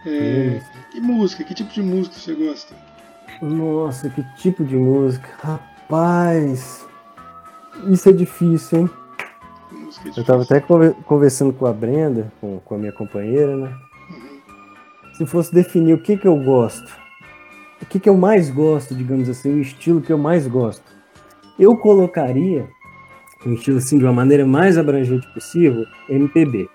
Speaker 1: É, e música, que tipo de música você gosta?
Speaker 3: Nossa, que tipo de música? Rapaz, isso é difícil, hein? Eu tava até conversando com a Brenda, com, com a minha companheira, né? Uhum. Se fosse definir o que que eu gosto, o que que eu mais gosto, digamos assim, o estilo que eu mais gosto, eu colocaria um estilo assim de uma maneira mais abrangente possível, MPB.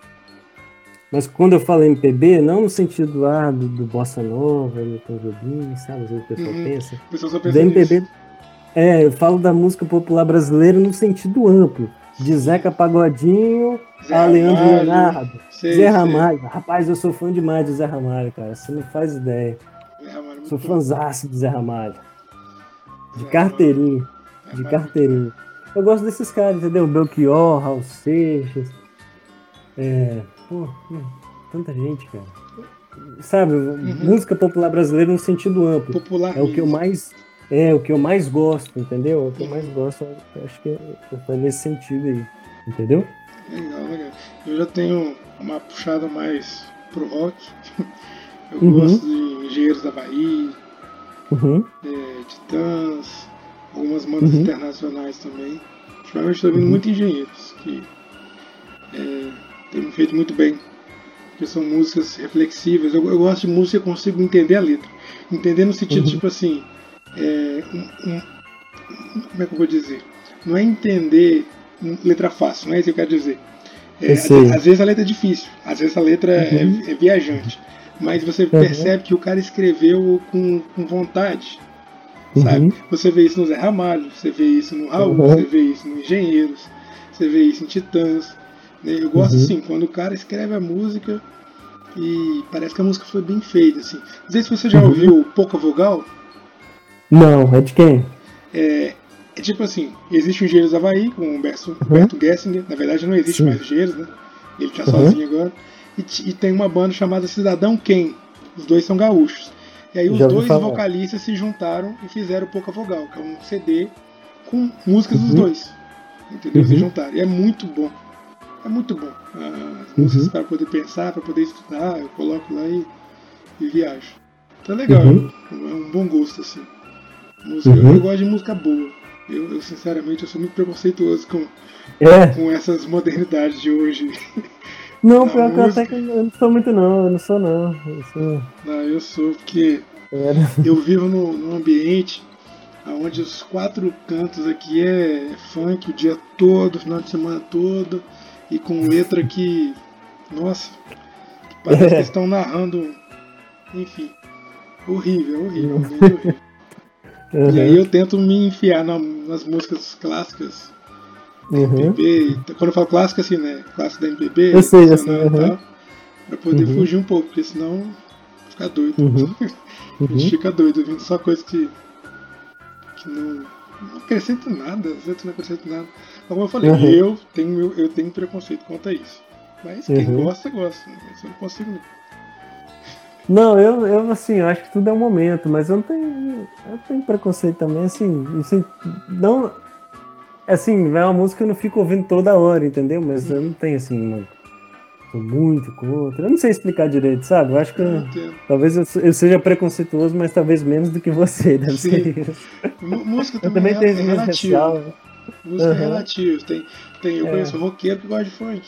Speaker 3: Mas quando eu falo MPB, não no sentido ah, do, do Bossa Nova, do Tom Jobim, sabe? Às vezes o pessoal uhum. pensa. O pessoal só pensa MPB. Nisso. É, eu falo da música popular brasileira no sentido amplo. De Zeca Pagodinho Zé a Leandro Ramalho, Leonardo. Sei, Zé Ramalho. Rapaz, eu sou fã demais de Zé Ramalho, cara. Você não faz ideia. Ramalho, é sou fãzaço de Zé Ramalho. De Zé carteirinho. Ramalho. De carteirinho. Eu gosto desses caras, entendeu? Belchior, Raul Seixas. É, Pô, tanta gente, cara. Sabe, uhum. música popular brasileira no sentido amplo.
Speaker 1: Popular.
Speaker 3: É o que eu mais é o que eu mais gosto, entendeu? É o que eu mais gosto, acho que é, nesse sentido aí, entendeu?
Speaker 1: Legal, legal. Eu já tenho uma puxada mais pro rock. Eu uhum. gosto de Engenheiros da Bahia, uhum. é, Titãs, algumas bandas uhum. internacionais também. Ultimamente estou vendo uhum. muito Engenheiros, que é, tem feito muito bem. Que são músicas reflexivas. Eu, eu gosto de música que eu consigo entender a letra. Entender no sentido, uhum. tipo assim. É, um, um, como é que eu vou dizer? Não é entender letra fácil, não é isso que eu quero dizer. É, às, às, vezes a letra é difícil, às vezes a letra é, uhum. é, é viajante. Mas você uhum. percebe que o cara escreveu com, com vontade. Sabe? Uhum. Você vê isso no Zé Ramalho, você vê isso no Raul, uhum. você vê isso no Engenheiros, você vê isso em Titãs. Né? Eu gosto uhum. assim, quando o cara escreve a música e parece que a música foi bem feita. Assim. Não sei se você já ouviu Pouca Vogal.
Speaker 3: Não, é de quem?
Speaker 1: É, é tipo assim, existe o Engenheiros Havaí com o Humberto, uhum. Gessinger. Na verdade não existe Sim. mais o Engenheiros, né? Ele tá uhum. sozinho agora. E, e, tem uma banda chamada Cidadão Quem. Os dois são gaúchos. E aí os dois falar. vocalistas se juntaram e fizeram Pouca Vogal, que é um CD com músicas dos uhum. dois. Entendeu? Se uhum. juntaram. E é muito bom é muito bom. As músicas uhum. para poder pensar, para poder estudar, eu coloco lá e, e viajo. Então é legal, uhum. é um bom gosto assim. Música, uhum. Eu gosto de música boa. Eu, eu, sinceramente eu sou muito preconceituoso com, é. com essas modernidades de hoje.
Speaker 3: Não, pior que até que eu não sou muito não, eu não sou não. Eu sou...
Speaker 1: Não, eu sou porque é. eu vivo num, num ambiente onde os quatro cantos aqui é funk o dia todo, final de semana todo e com letra que. Nossa, parece é. que estão narrando. Enfim, horrível, horrível, horrível. Uhum. E aí eu tento me enfiar na, nas músicas clássicas da uhum. MPB. Quando eu falo clássica, assim, né? Clássica da MPB,
Speaker 3: eu sei, eu sei, uhum.
Speaker 1: pra poder uhum. fugir um pouco, porque senão fica doido. Uhum. a gente uhum. fica doido ouvindo só coisa que, que não, não acrescenta nada, às vezes não acrescenta nada. Como eu falei, uhum. eu, tenho, eu tenho preconceito quanto a isso. Mas quem gosta, gosta. Mas eu não consigo não.
Speaker 3: Não, eu, eu assim, eu acho que tudo é um momento, mas eu não tenho. Eu tenho preconceito também, assim, assim, não. Assim, é uma música que eu não fico ouvindo toda hora, entendeu? Mas eu não tenho assim, uma, tô muito contra. Eu não sei explicar direito, sabe? Eu acho que eu, talvez eu, eu, seja preconceituoso, mas talvez menos do que você, deve Sim. ser isso.
Speaker 1: Música também, eu também é, tenho é relativo. Música uhum. relativa. Tem, tem, eu é. conheço roqueiro que gosta de funk.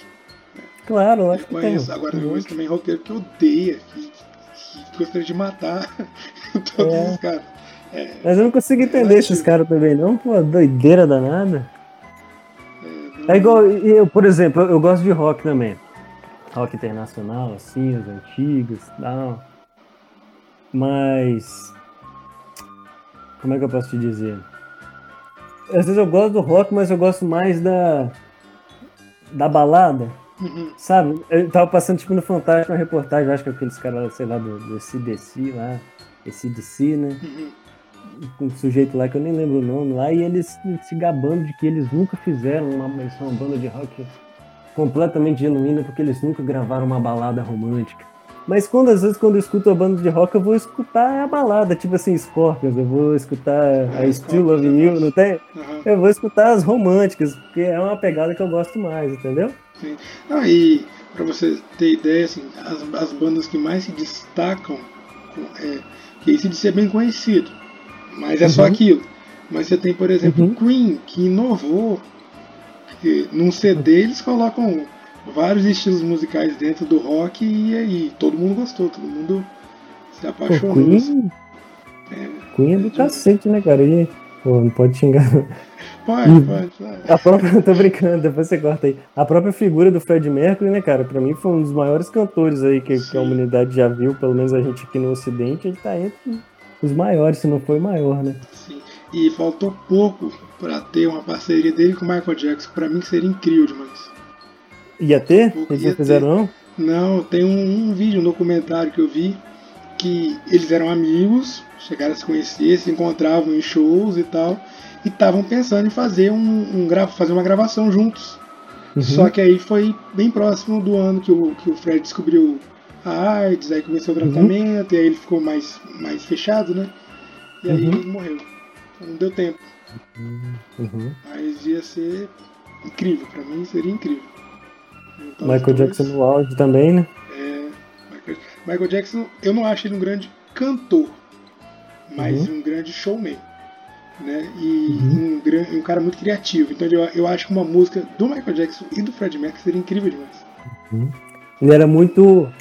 Speaker 3: Claro, eu acho
Speaker 1: eu conheço,
Speaker 3: tem.
Speaker 1: Agora eu conheço também roqueiro que odeia, que, que gostaria de matar todos é. os caras. É,
Speaker 3: Mas eu não consigo entender esses caras também, não, pô, doideira danada.
Speaker 1: É,
Speaker 3: É igual, eu, por exemplo, eu gosto de rock também. Rock internacional, assim, os antigos, tal. Mas. Como é que eu posso te dizer? Às vezes eu gosto do rock, mas eu gosto mais da. da balada. Sabe? Eu tava passando tipo no Fantástico uma reportagem, acho que aqueles caras, sei lá, do, do CDC lá, esse DC, né? Com um sujeito lá que eu nem lembro o nome lá, e eles se gabando de que eles nunca fizeram uma, eles são uma banda de rock completamente genuína, porque eles nunca gravaram uma balada romântica. Mas quando às vezes quando eu escuto a banda de rock, eu vou escutar a balada, tipo assim, Scorpions, eu vou escutar a
Speaker 1: É,
Speaker 3: Still Love You, não tem?
Speaker 1: Uhum.
Speaker 3: Eu vou escutar as românticas, porque é uma pegada que eu gosto mais, entendeu?
Speaker 1: Ah, e pra você ter ideia, assim, as, as bandas que mais se destacam, é, que esse de ser bem conhecido, mas é só
Speaker 3: Uhum.
Speaker 1: aquilo. Mas você tem, por exemplo,
Speaker 3: Uhum.
Speaker 1: Queen, que inovou, que num CD eles colocam vários estilos musicais dentro do rock e aí todo mundo gostou, todo mundo se
Speaker 3: Pô,
Speaker 1: apaixonou.
Speaker 3: Queen, Queen é do cacete, né, cara? E, pô, não pode xingar.
Speaker 1: Pode, pode. vai.
Speaker 3: A própria, tô brincando, depois você corta aí. A própria figura do Fred Mercury, né, cara? Pra mim foi um dos maiores cantores aí que, que a humanidade já viu, pelo menos a gente aqui no Ocidente, ele tá entre os maiores, se não foi maior, né?
Speaker 1: Sim. E faltou pouco pra ter uma parceria dele com o Michael Jackson. Pra mim seria incrível demais.
Speaker 3: Ia ter? Eles
Speaker 1: ia
Speaker 3: não fizeram, não?
Speaker 1: Não, tem um, um vídeo, um documentário que eu vi que eles eram amigos, chegaram a se conhecer, se encontravam em shows e tal, e estavam pensando em fazer, um, um fazer uma gravação juntos.
Speaker 3: Uhum.
Speaker 1: Só que aí foi bem próximo do ano que o, que o Fred descobriu a AIDS, aí começou o
Speaker 3: Uhum.
Speaker 1: tratamento, e aí ele ficou mais, mais fechado, né? E aí
Speaker 3: Uhum.
Speaker 1: ele morreu. Então não deu tempo.
Speaker 3: Uhum.
Speaker 1: Mas ia ser incrível, pra mim seria incrível.
Speaker 3: Michael
Speaker 1: dois.
Speaker 3: Jackson no auge também, né?
Speaker 1: Michael, Jackson, eu não acho ele um grande cantor, mas
Speaker 3: Uhum.
Speaker 1: um grande showman. Né? E
Speaker 3: Uhum.
Speaker 1: um, um cara muito criativo. Então eu, eu acho que uma música do Michael Jackson e do Fred Mercury seria incrível demais.
Speaker 3: Ele era muito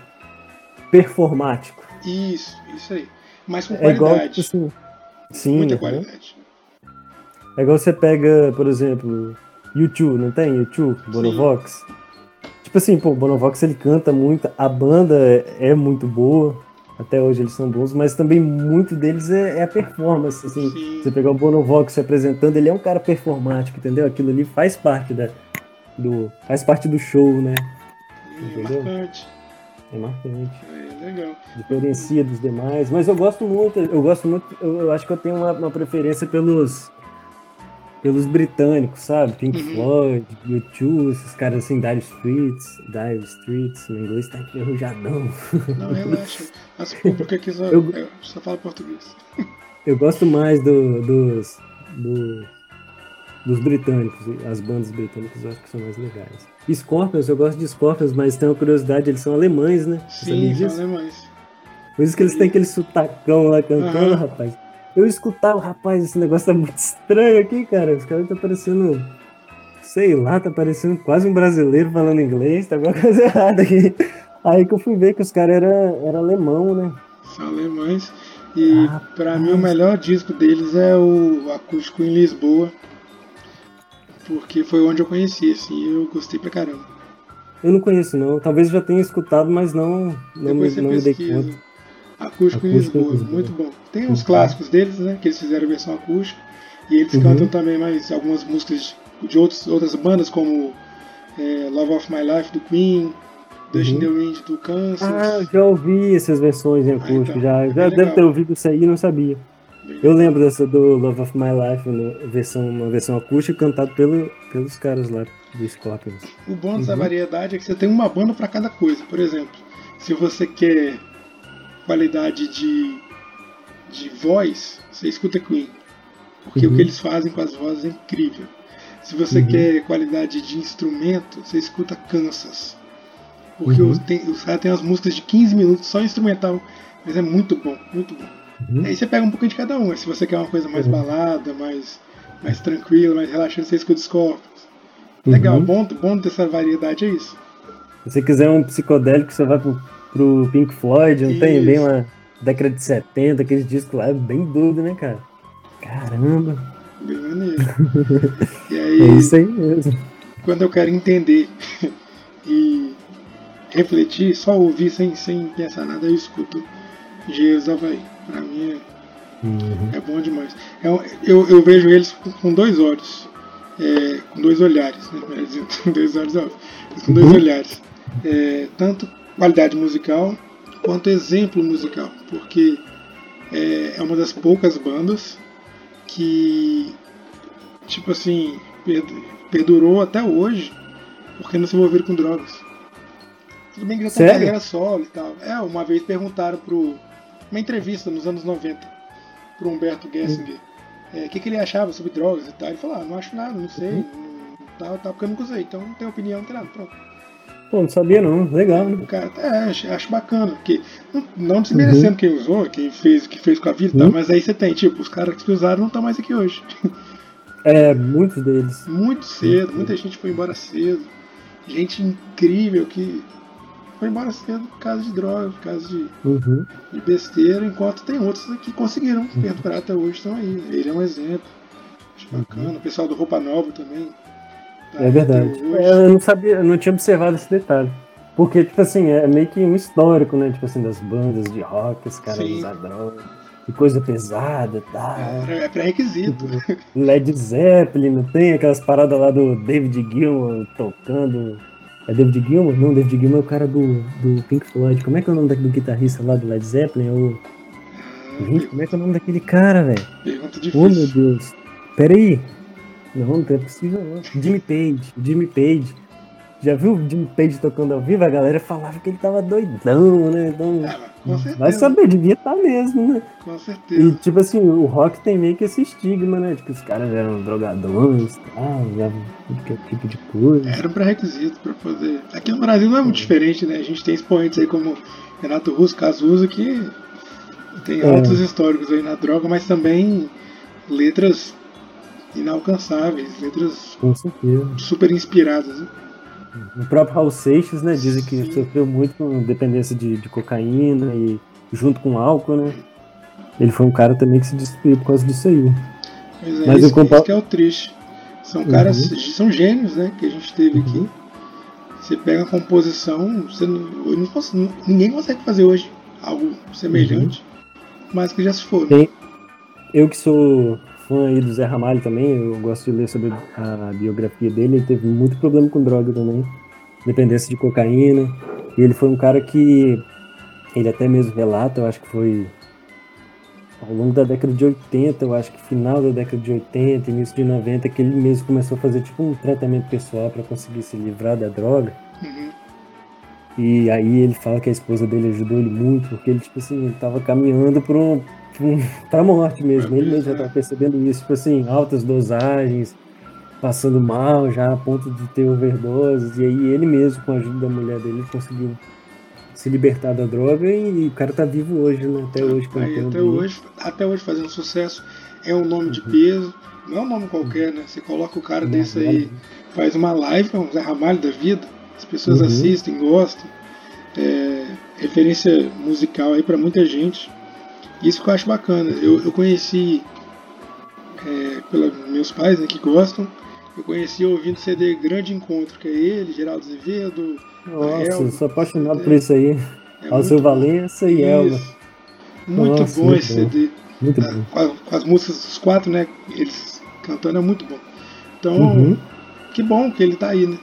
Speaker 3: performático.
Speaker 1: Isso, isso aí. Mas com
Speaker 3: É igual,
Speaker 1: qualidade.
Speaker 3: tipo assim. Sim,
Speaker 1: muita
Speaker 3: uhum.
Speaker 1: qualidade.
Speaker 3: É igual você pega, por exemplo, YouTube, não tem? YouTube, Bonovox. Tipo assim, pô, o Bonovox ele canta muito, a banda é, é muito boa, até hoje eles são bons, mas também muito deles é, é a performance, assim.
Speaker 1: Sim.
Speaker 3: Você pegar o Bonovox se apresentando, ele é um cara performático, entendeu? Aquilo ali faz parte da, do, faz parte do show, né?
Speaker 1: É
Speaker 3: Entendeu?
Speaker 1: marcante.
Speaker 3: É marcante.
Speaker 1: É legal.
Speaker 3: diferencia dos demais, mas eu gosto muito, eu gosto muito, eu, eu acho que eu tenho uma, uma preferência pelos pelos britânicos, sabe? Pink
Speaker 1: Uhum.
Speaker 3: Floyd, U2, esses caras assim, Dire Streets, Dire Streets, meu inglês tá enferrujadão.
Speaker 1: Não, relaxa. As públicas aqui só,
Speaker 3: Eu-
Speaker 1: eu só falo português.
Speaker 3: Eu gosto mais do, dos, do- dos britânicos, as bandas britânicas eu acho que são mais legais. Scorpions, eu gosto de Scorpions, mas uma curiosidade, eles são alemães, né?
Speaker 1: Sim, são alemães.
Speaker 3: Por isso que eles têm aquele sotacão lá cantando,
Speaker 1: Aham.
Speaker 3: rapaz. Eu escutava, rapaz, esse negócio tá muito estranho aqui, cara. Os caras tá parecendo. Sei lá, tá parecendo quase um brasileiro falando inglês, tá alguma coisa errada aqui. Aí que eu fui ver que os caras eram era alemão, né?
Speaker 1: São alemães. E
Speaker 3: Ah,
Speaker 1: pra mim o melhor disco deles é o Acústico em Lisboa. Porque foi onde eu conheci, assim, e eu gostei pra caramba.
Speaker 3: Eu não conheço, não. Talvez eu já tenha escutado, mas não, não, me,
Speaker 1: Depois
Speaker 3: não me dei conta.
Speaker 1: Acústico em
Speaker 3: Acústico em
Speaker 1: Lisboa,
Speaker 3: Lisboa.
Speaker 1: muito bom. Tem uns clássicos deles, né? Que eles fizeram a versão acústica. E eles
Speaker 3: Uhum.
Speaker 1: cantam também mais algumas músicas de, de outros, outras bandas, como é, Love of My Life do Queen, Dust
Speaker 3: Uhum.
Speaker 1: the Wind do Kansas.
Speaker 3: Ah, eu já ouvi essas versões em acústico,
Speaker 1: então,
Speaker 3: já.
Speaker 1: é
Speaker 3: Já deve ter ouvido isso aí e não sabia. Eu lembro dessa do Love of My Life, né, versão, uma versão acústica cantada pelo, pelos caras lá do Scorpions.
Speaker 1: O bom dessa
Speaker 3: Uhum.
Speaker 1: variedade é que você tem uma banda para cada coisa. Por exemplo, se você quer qualidade de, de voz, você escuta Queen. Porque
Speaker 3: Uhum.
Speaker 1: o que eles fazem com as vozes é incrível. Se você
Speaker 3: Uhum.
Speaker 1: quer qualidade de instrumento, você escuta Kansas. Porque
Speaker 3: Uhum.
Speaker 1: os, tem, os caras têm umas músicas de 15 minutos só instrumental, mas é muito bom, muito bom.
Speaker 3: Uhum.
Speaker 1: Aí você pega um pouquinho de cada um. Se você quer uma coisa mais
Speaker 3: Uhum.
Speaker 1: balada, mais, mais tranquila, mais relaxante, você escuta Scorpions. Legal,
Speaker 3: Uhum.
Speaker 1: bom, bom dessa variedade é isso.
Speaker 3: Se você quiser um psicodélico, você vai pro, pro Pink Floyd, não tem?
Speaker 1: Isso.
Speaker 3: Bem uma década de 70, aqueles discos lá, é bem doido, né, cara? Caramba,
Speaker 1: Bem maneiro. e
Speaker 3: é
Speaker 1: aí,
Speaker 3: isso aí mesmo.
Speaker 1: quando eu quero entender e refletir, só ouvir sem, sem pensar nada, eu escuto do Havaí. Pra mim é, uhum. é bom demais. É, eu, eu vejo eles com dois olhos. É, com dois olhares, né? Com dois olhos, ó, com dois uhum. olhares. É, tanto qualidade musical quanto exemplo musical, porque é, é uma das poucas bandas que, tipo assim, perdurou até hoje porque não se envolveram com drogas. Tudo bem que já tem carreira solo e tal. É, uma vez perguntaram pro. Uma entrevista nos anos 90 pro Humberto Gessinger é, o é, que, que ele achava sobre drogas e tal. Ele falou, ah, não acho nada, não sei, uhum. não, tal, tal, porque eu nunca usei, então não tenho opinião, não tem nada, pronto.
Speaker 3: Pô, não sabia não, legal, né?
Speaker 1: Cara, é, acho, acho bacana, porque não, desmerecendo uhum. quem usou, quem fez, que fez com a vida, uhum. tá, mas aí você tem, tipo, os caras que usaram não estão mais aqui hoje.
Speaker 3: É, muitos deles.
Speaker 1: Muito cedo, muita gente foi embora cedo. Gente incrível que foi embora cedo por causa de droga, por causa de, uhum. de besteira, enquanto tem outros que conseguiram uhum. perdurar até hoje estão aí. Ele é um exemplo. Acho bacana. O pessoal do Roupa Nova também.
Speaker 3: Tá é verdade. É, eu não sabia, eu não tinha observado esse detalhe. Porque, tipo assim, é meio que um histórico, né? Tipo assim, das bandas de rock, os caras usar droga. E coisa pesada e tal.
Speaker 1: É, é pré-requisito. Tipo,
Speaker 3: Led Zeppelin, não tem aquelas paradas lá do David Gilmour tocando é David Gilmour? Não, David Gilmour é o cara do, do Pink Floyd. Como é que é o nome do guitarrista lá do Led Zeppelin? O... Gente, como é que é o nome daquele cara, velho?
Speaker 1: Pergunta difícil. Oh,
Speaker 3: meu Deus. Pera aí. Não, não é possível não. Jimmy Page. Jimmy Page. Já viu o Jimmy Page tocando ao vivo? A galera falava que ele tava doidão, né? Então,
Speaker 1: é,
Speaker 3: vai saber, devia estar tá mesmo, né?
Speaker 1: Com certeza.
Speaker 3: E tipo assim, o rock tem meio que esse estigma, né? De que os caras eram drogadões e tal, usavam qualquer tipo de coisa.
Speaker 1: Era um pré-requisito pra poder. Aqui no Brasil não é muito diferente, né? A gente tem expoentes aí como Renato Russo, Cazuza, que tem é. altos históricos aí na droga, mas também letras inalcançáveis, letras super inspiradas. Né?
Speaker 3: O próprio Raul Seixas, né, dizem que Sim. sofreu muito com dependência de, de, cocaína e junto com álcool, né? Ele foi um cara também que se destruiu por causa disso aí.
Speaker 1: Pois é, Mas isso, comparo... isso que é o triste. São caras, uhum. são gênios, né, que a gente teve aqui. Uhum. Você pega a composição, você não, não, ninguém consegue fazer hoje algo semelhante, uhum. mas que já se foram. Tem,
Speaker 3: eu que sou fã aí do Zé Ramalho também, eu gosto de ler sobre a biografia dele, ele teve muito problema com droga também, dependência de cocaína, e ele foi um cara que, ele até mesmo relata, eu acho que foi ao longo da década de 80, eu acho que final da década de 80, início de 90, que ele mesmo começou a fazer tipo um tratamento pessoal para conseguir se livrar da droga. Uhum. E aí ele fala que a esposa dele ajudou ele muito, porque ele, tipo assim, ele tava caminhando para um, pra morte mesmo. Ele mesmo já tava percebendo isso, tipo assim, altas dosagens, passando mal já a ponto de ter overdoses. E aí ele mesmo, com a ajuda da mulher dele, conseguiu se libertar da droga e, o cara tá vivo hoje, né? Até hoje
Speaker 1: aí, até hoje, até hoje fazendo sucesso. É um nome de uhum. peso, não é um nome qualquer, né? Você coloca o cara desse aí, faz uma live, é um Zé Ramalho da vida, as pessoas uhum. assistem, gostam. É, referência musical aí para muita gente. Isso que eu acho bacana. Eu, eu conheci é, pelos meus pais né, que gostam. Eu conheci ouvindo CD Grande Encontro, que é ele, Geraldo Azevedo.
Speaker 3: Nossa, Elma, sou apaixonado é, por isso aí. É Alceu Valença e Elma.
Speaker 1: Muito Nossa, bom esse bom. CD. Muito bom. Com, a, com, as músicas dos quatro, né? Eles cantando é muito bom. Então, uhum. que bom que ele tá aí, né?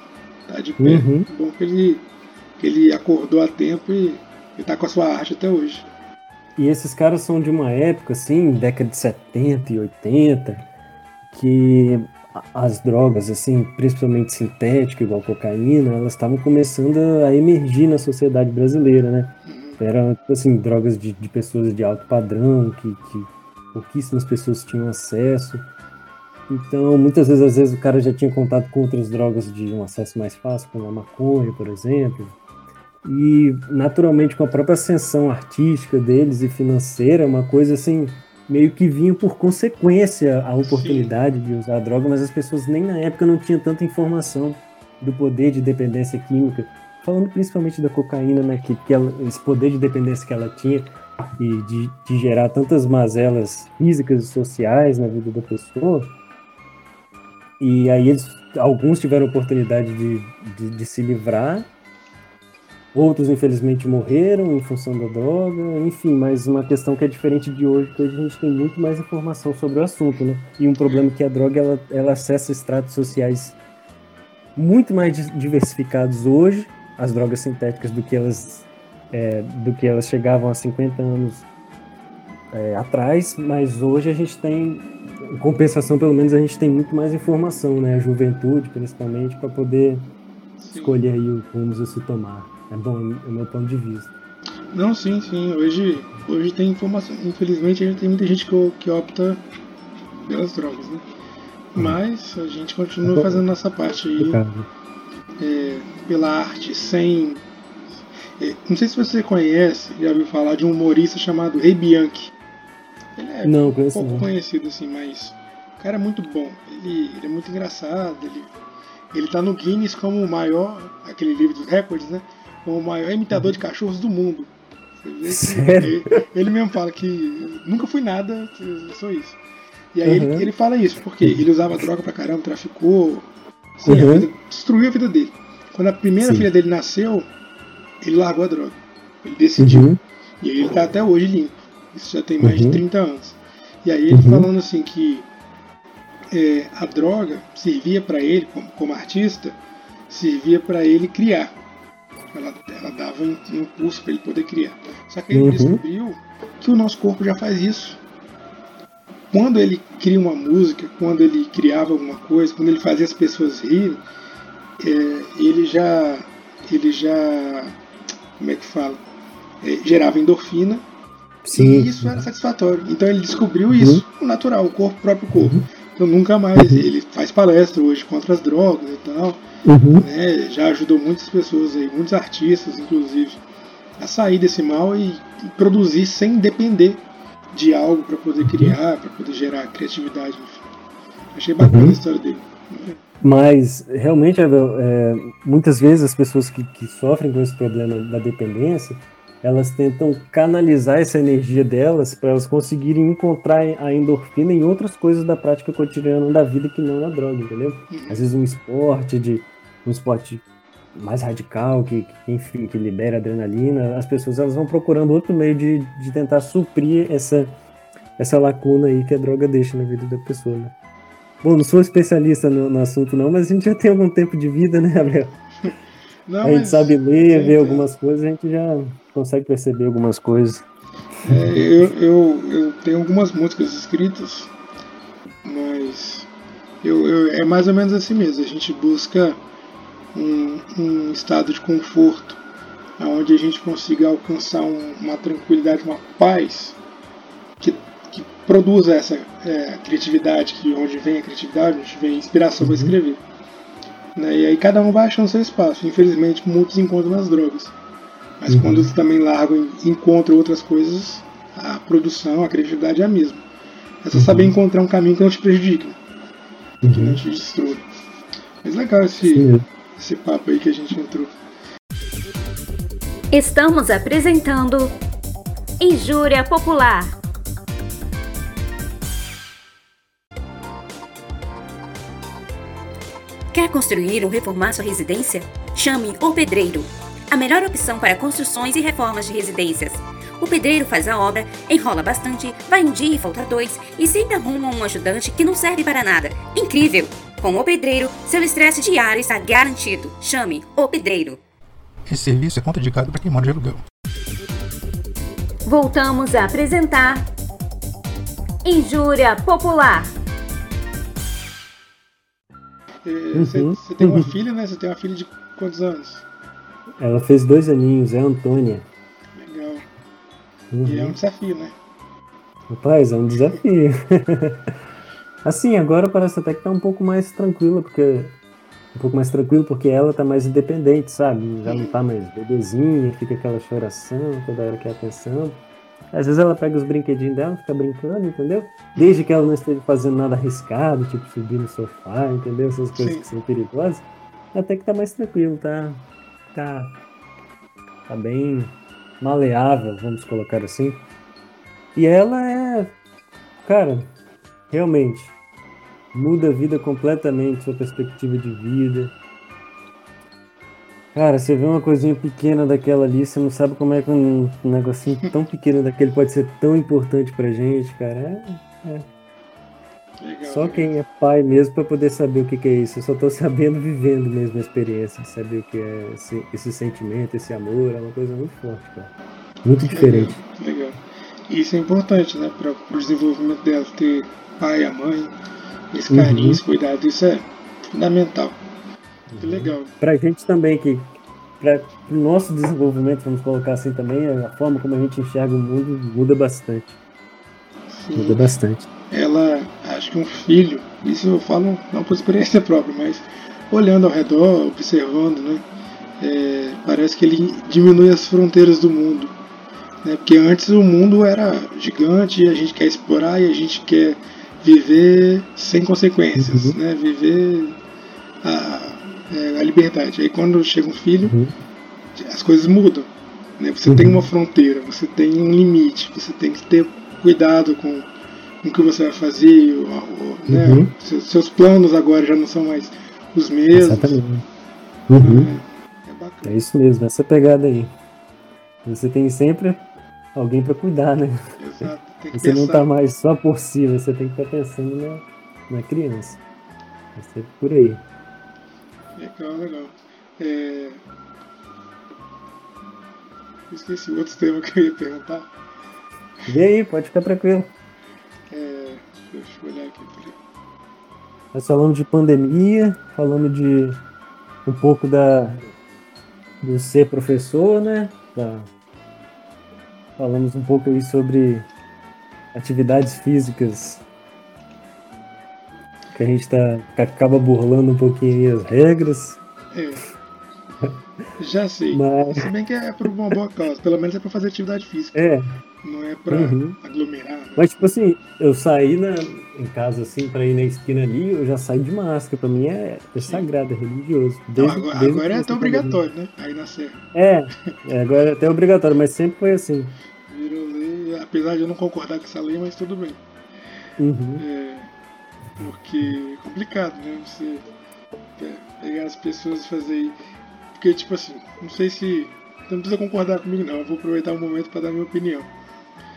Speaker 1: Tá de pé. Uhum. Que bom que ele, que ele acordou a tempo e, e tá com a sua arte até hoje.
Speaker 3: E esses caras são de uma época, assim, década de 70 e 80, que as drogas, assim, principalmente sintéticas, igual cocaína, elas estavam começando a emergir na sociedade brasileira, né? Eram, tipo assim, drogas de, de pessoas de alto padrão, que, que pouquíssimas pessoas tinham acesso. Então, muitas vezes, às vezes, o cara já tinha contato com outras drogas de um acesso mais fácil, como a maconha, por exemplo, e naturalmente com a própria ascensão artística deles e financeira, uma coisa assim, meio que vinha por consequência a oportunidade Sim. de usar a droga, mas as pessoas nem na época não tinham tanta informação do poder de dependência química. Falando principalmente da cocaína, né, que, que ela, esse poder de dependência que ela tinha e de, de gerar tantas mazelas físicas e sociais na vida da pessoa. E aí eles alguns tiveram oportunidade de, de, de, se livrar, outros infelizmente morreram em função da droga, enfim, mas uma questão que é diferente de hoje, que hoje a gente tem muito mais informação sobre o assunto, né? E um problema que a droga ela, ela acessa estratos sociais muito mais diversificados hoje, as drogas sintéticas, do que elas, é, do que elas chegavam há 50 anos é, atrás, mas hoje a gente tem, em compensação, pelo menos a gente tem muito mais informação, né? A juventude, principalmente, para poder sim. escolher aí o rumos a se tomar. É bom, é o meu ponto de vista.
Speaker 1: Não, sim, sim. Hoje, hoje tem informação. Infelizmente, a gente tem muita gente que, que opta pelas drogas, né? Mas a gente continua fazendo nossa parte aí é, pela arte, sem. É, não sei se você conhece, já ouviu falar de um humorista chamado Rei Bianchi. Ele é não, um pouco não. conhecido assim, mas o cara é muito bom. Ele, ele, é muito engraçado. Ele, ele tá no Guinness como o maior, aquele livro dos recordes, né? O maior imitador de cachorros do mundo. Ele mesmo fala que nunca fui nada, sou isso. E aí uhum. ele, ele fala isso, porque ele usava droga pra caramba, traficou, assim, uhum. a vida, destruiu a vida dele. Quando a primeira Sim. filha dele nasceu, ele largou a droga. Ele decidiu. Uhum. E aí ele tá até hoje limpo. Isso já tem mais de 30 uhum. anos. E aí ele uhum. falando assim que é, a droga servia para ele, como, como, artista, servia para ele criar. Ela, ela dava um, impulso para ele poder criar. Só que ele uhum. descobriu que o nosso corpo já faz isso quando ele cria uma música, quando ele criava alguma coisa, quando ele fazia as pessoas rirem, é, ele já, ele já, como é que fala, é, gerava endorfina Sim. e isso era satisfatório. Então ele descobriu isso, uhum. o natural, o corpo, o próprio corpo. Uhum. Então nunca mais uhum. ele faz palestra hoje contra as drogas e tal. Uhum. Né? Já ajudou muitas pessoas aí, muitos artistas, inclusive, a sair desse mal e produzir sem depender de algo para poder uhum. criar, para poder gerar criatividade. Enfim. Achei bacana uhum. a história dele.
Speaker 3: Mas, realmente, é, muitas vezes as pessoas que, que sofrem com esse problema da dependência, elas tentam canalizar essa energia delas para elas conseguirem encontrar a endorfina em outras coisas da prática cotidiana da vida que não na droga, entendeu? Uhum. Às vezes um esporte de um esporte mais radical, que, que, enfim, que libera adrenalina, as pessoas elas vão procurando outro meio de, de tentar suprir essa, essa lacuna aí que a droga deixa na vida da pessoa, né? Bom, não sou especialista no, no assunto não, mas a gente já tem algum tempo de vida, né, Gabriel? Não, a gente sabe ler, ver algumas coisas, a gente já consegue perceber algumas coisas.
Speaker 1: É, eu, eu, eu tenho algumas músicas escritas, mas eu, eu, é mais ou menos assim mesmo. A gente busca um, um estado de conforto, onde a gente consiga alcançar um, uma tranquilidade, uma paz que, que produza essa é, criatividade, que onde vem a criatividade, onde vem a inspiração uhum. para escrever. Né? E aí cada um vai achando seu espaço. Infelizmente, muitos encontram nas drogas. Mas uhum. quando também largam e encontram outras coisas, a produção, a criatividade é a mesma. É só uhum. saber encontrar um caminho que não te prejudique, que não uhum. te destrua. Mas legal esse, Sim esse papo aí que a gente entrou.
Speaker 2: Estamos apresentando Injúria Popular. Quer construir ou reformar sua residência? Chame o Pedreiro, a melhor opção para construções e reformas de residências. O pedreiro faz a obra, enrola bastante, vai um dia e falta dois, e sempre arruma um ajudante que não serve para nada. Incrível! Com o pedreiro, seu estresse diário está garantido. Chame o pedreiro.
Speaker 4: Esse serviço é contraindicado para quem mora de aluguel.
Speaker 2: Voltamos a apresentar Injúria Popular.
Speaker 1: Você, uhum. tem uma filha, né? Você tem uma filha de quantos anos?
Speaker 3: Ela fez dois aninhos, é a Antônia.
Speaker 1: Legal. Uhum. E é um desafio, né?
Speaker 3: Rapaz, é um desafio. Assim, agora parece até que tá um pouco mais tranquila, porque. Um pouco mais tranquilo, porque ela tá mais independente, sabe? Já não tá mais bebezinha, fica aquela choração toda hora que é atenção. Às vezes ela pega os brinquedinhos dela, fica brincando, entendeu? Desde que ela não esteja fazendo nada arriscado, tipo subir no sofá, entendeu? Essas coisas Sim. que são perigosas. Até que tá mais tranquilo, tá? Tá. Tá bem maleável, vamos colocar assim. E ela é. Cara, realmente muda a vida completamente, sua perspectiva de vida. Cara, você vê uma coisinha pequena daquela ali, você não sabe como é que um, negocinho tão pequeno daquele pode ser tão importante pra gente, cara. É, é.
Speaker 1: Legal,
Speaker 3: Só
Speaker 1: legal.
Speaker 3: quem é pai mesmo pra poder saber o que, que é isso. Eu só tô sabendo vivendo mesmo a experiência de saber o que é esse, esse sentimento, esse amor. É uma coisa muito forte, cara. Muito diferente.
Speaker 1: Legal. Isso é importante, né? Para o desenvolvimento dela, ter pai, a mãe, esse
Speaker 3: Uhum.
Speaker 1: carinho, esse cuidado, isso é fundamental. Que legal.
Speaker 3: Pra gente também, que para o nosso desenvolvimento, vamos colocar assim também, a forma como a gente enxerga o mundo muda bastante. Muda
Speaker 1: Sim.
Speaker 3: bastante.
Speaker 1: Ela, acho que um filho, isso eu falo não por experiência própria, mas olhando ao redor, observando, né? é, parece que ele diminui as fronteiras do mundo. Né? Porque antes o mundo era gigante e a gente quer explorar e a gente quer viver sem consequências,
Speaker 3: Uhum.
Speaker 1: né? viver a, é, a liberdade. Aí quando chega um filho,
Speaker 3: Uhum.
Speaker 1: as coisas mudam. Né? Você
Speaker 3: Uhum.
Speaker 1: tem uma fronteira, você tem um limite, você tem que ter cuidado com, com o que você vai fazer, o- o- né?
Speaker 3: Uhum.
Speaker 1: seus, seus planos agora já não são mais os mesmos.
Speaker 3: Exatamente. Uhum.
Speaker 1: É, é
Speaker 3: É isso mesmo, essa pegada aí. Você tem sempre alguém pra cuidar, né?
Speaker 1: Exato.
Speaker 3: Você não
Speaker 1: pensar.
Speaker 3: tá mais só por si, você tem que estar pensando na, na criança. É sempre por aí.
Speaker 1: Legal, legal. É... Esqueci outro tema que eu ia perguntar.
Speaker 3: Vê aí, pode ficar tranquilo.
Speaker 1: É... Deixa eu olhar aqui. Peraí.
Speaker 3: Nós falamos de pandemia, falamos de um pouco da do ser professor, né? Da- falamos um pouco aí sobre atividades físicas que a gente tá, acaba burlando um pouquinho aí as regras,
Speaker 1: É. Já sei.
Speaker 3: mas
Speaker 1: Se bem que é por uma boa causa. Pelo menos é pra fazer atividade física.
Speaker 3: é,
Speaker 1: Não é pra
Speaker 3: Uhum.
Speaker 1: aglomerar. Né?
Speaker 3: mas tipo assim, eu saí na, em casa assim pra ir na esquina ali, eu já saí de máscara, pra mim é, é sagrado, é religioso. Desde-
Speaker 1: agora
Speaker 3: desde
Speaker 1: agora é até
Speaker 3: sou
Speaker 1: obrigatório, né? Aí na Serra.
Speaker 3: É, é, agora é até obrigatório, mas sempre foi assim.
Speaker 1: Virou lei, apesar de eu não concordar com essa lei, mas tudo bem.
Speaker 3: Uhum.
Speaker 1: É, porque é complicado, né? Você pe- pegar as pessoas e fazer. Porque, tipo assim, não sei se. Não precisa concordar comigo, não. Eu vou aproveitar o momento para dar minha opinião.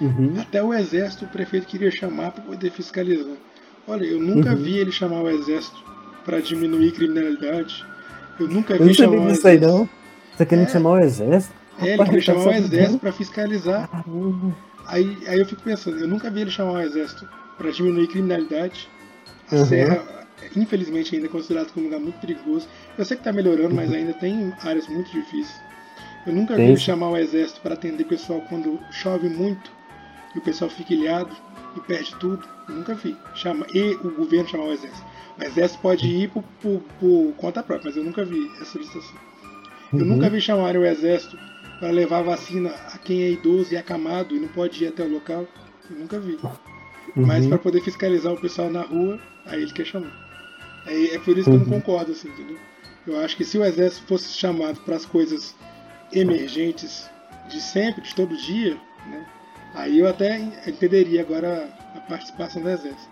Speaker 3: Uhum.
Speaker 1: Até o exército o prefeito queria chamar para poder fiscalizar. Olha, eu nunca
Speaker 3: Uhum.
Speaker 1: vi ele chamar o exército para diminuir criminalidade. Eu nunca
Speaker 3: Eu
Speaker 1: vi chamar o
Speaker 3: disso aí,
Speaker 1: exército.
Speaker 3: não. Você querendo
Speaker 1: É.
Speaker 3: chamar o exército?
Speaker 1: É, ele queria
Speaker 3: tá
Speaker 1: chamar o
Speaker 3: sabendo?
Speaker 1: exército para fiscalizar. Aí, aí eu fico pensando, eu nunca vi ele chamar o exército para diminuir criminalidade. A
Speaker 3: Uhum.
Speaker 1: Serra, infelizmente, ainda é considerado como um lugar muito perigoso. Eu sei que está melhorando, mas ainda tem áreas muito difíceis. Eu nunca vi chamar o exército para atender pessoal quando chove muito e o pessoal fica ilhado e perde tudo. Eu nunca vi. Chama, e o governo chamar o exército. O exército pode ir por, por- por conta própria, mas eu nunca vi essa solicitação. Eu
Speaker 3: Uhum.
Speaker 1: nunca vi chamarem o exército para levar vacina a quem é idoso e acamado e não pode ir até o local. Eu nunca vi. Mas
Speaker 3: Uhum.
Speaker 1: para poder fiscalizar o pessoal na rua, aí ele quer chamar. É, é por isso que eu não
Speaker 3: Uhum.
Speaker 1: concordo, assim, entendeu? Eu acho que se o exército fosse chamado para as coisas emergentes de sempre, de todo dia, né? Aí eu até entenderia agora a participação do exército.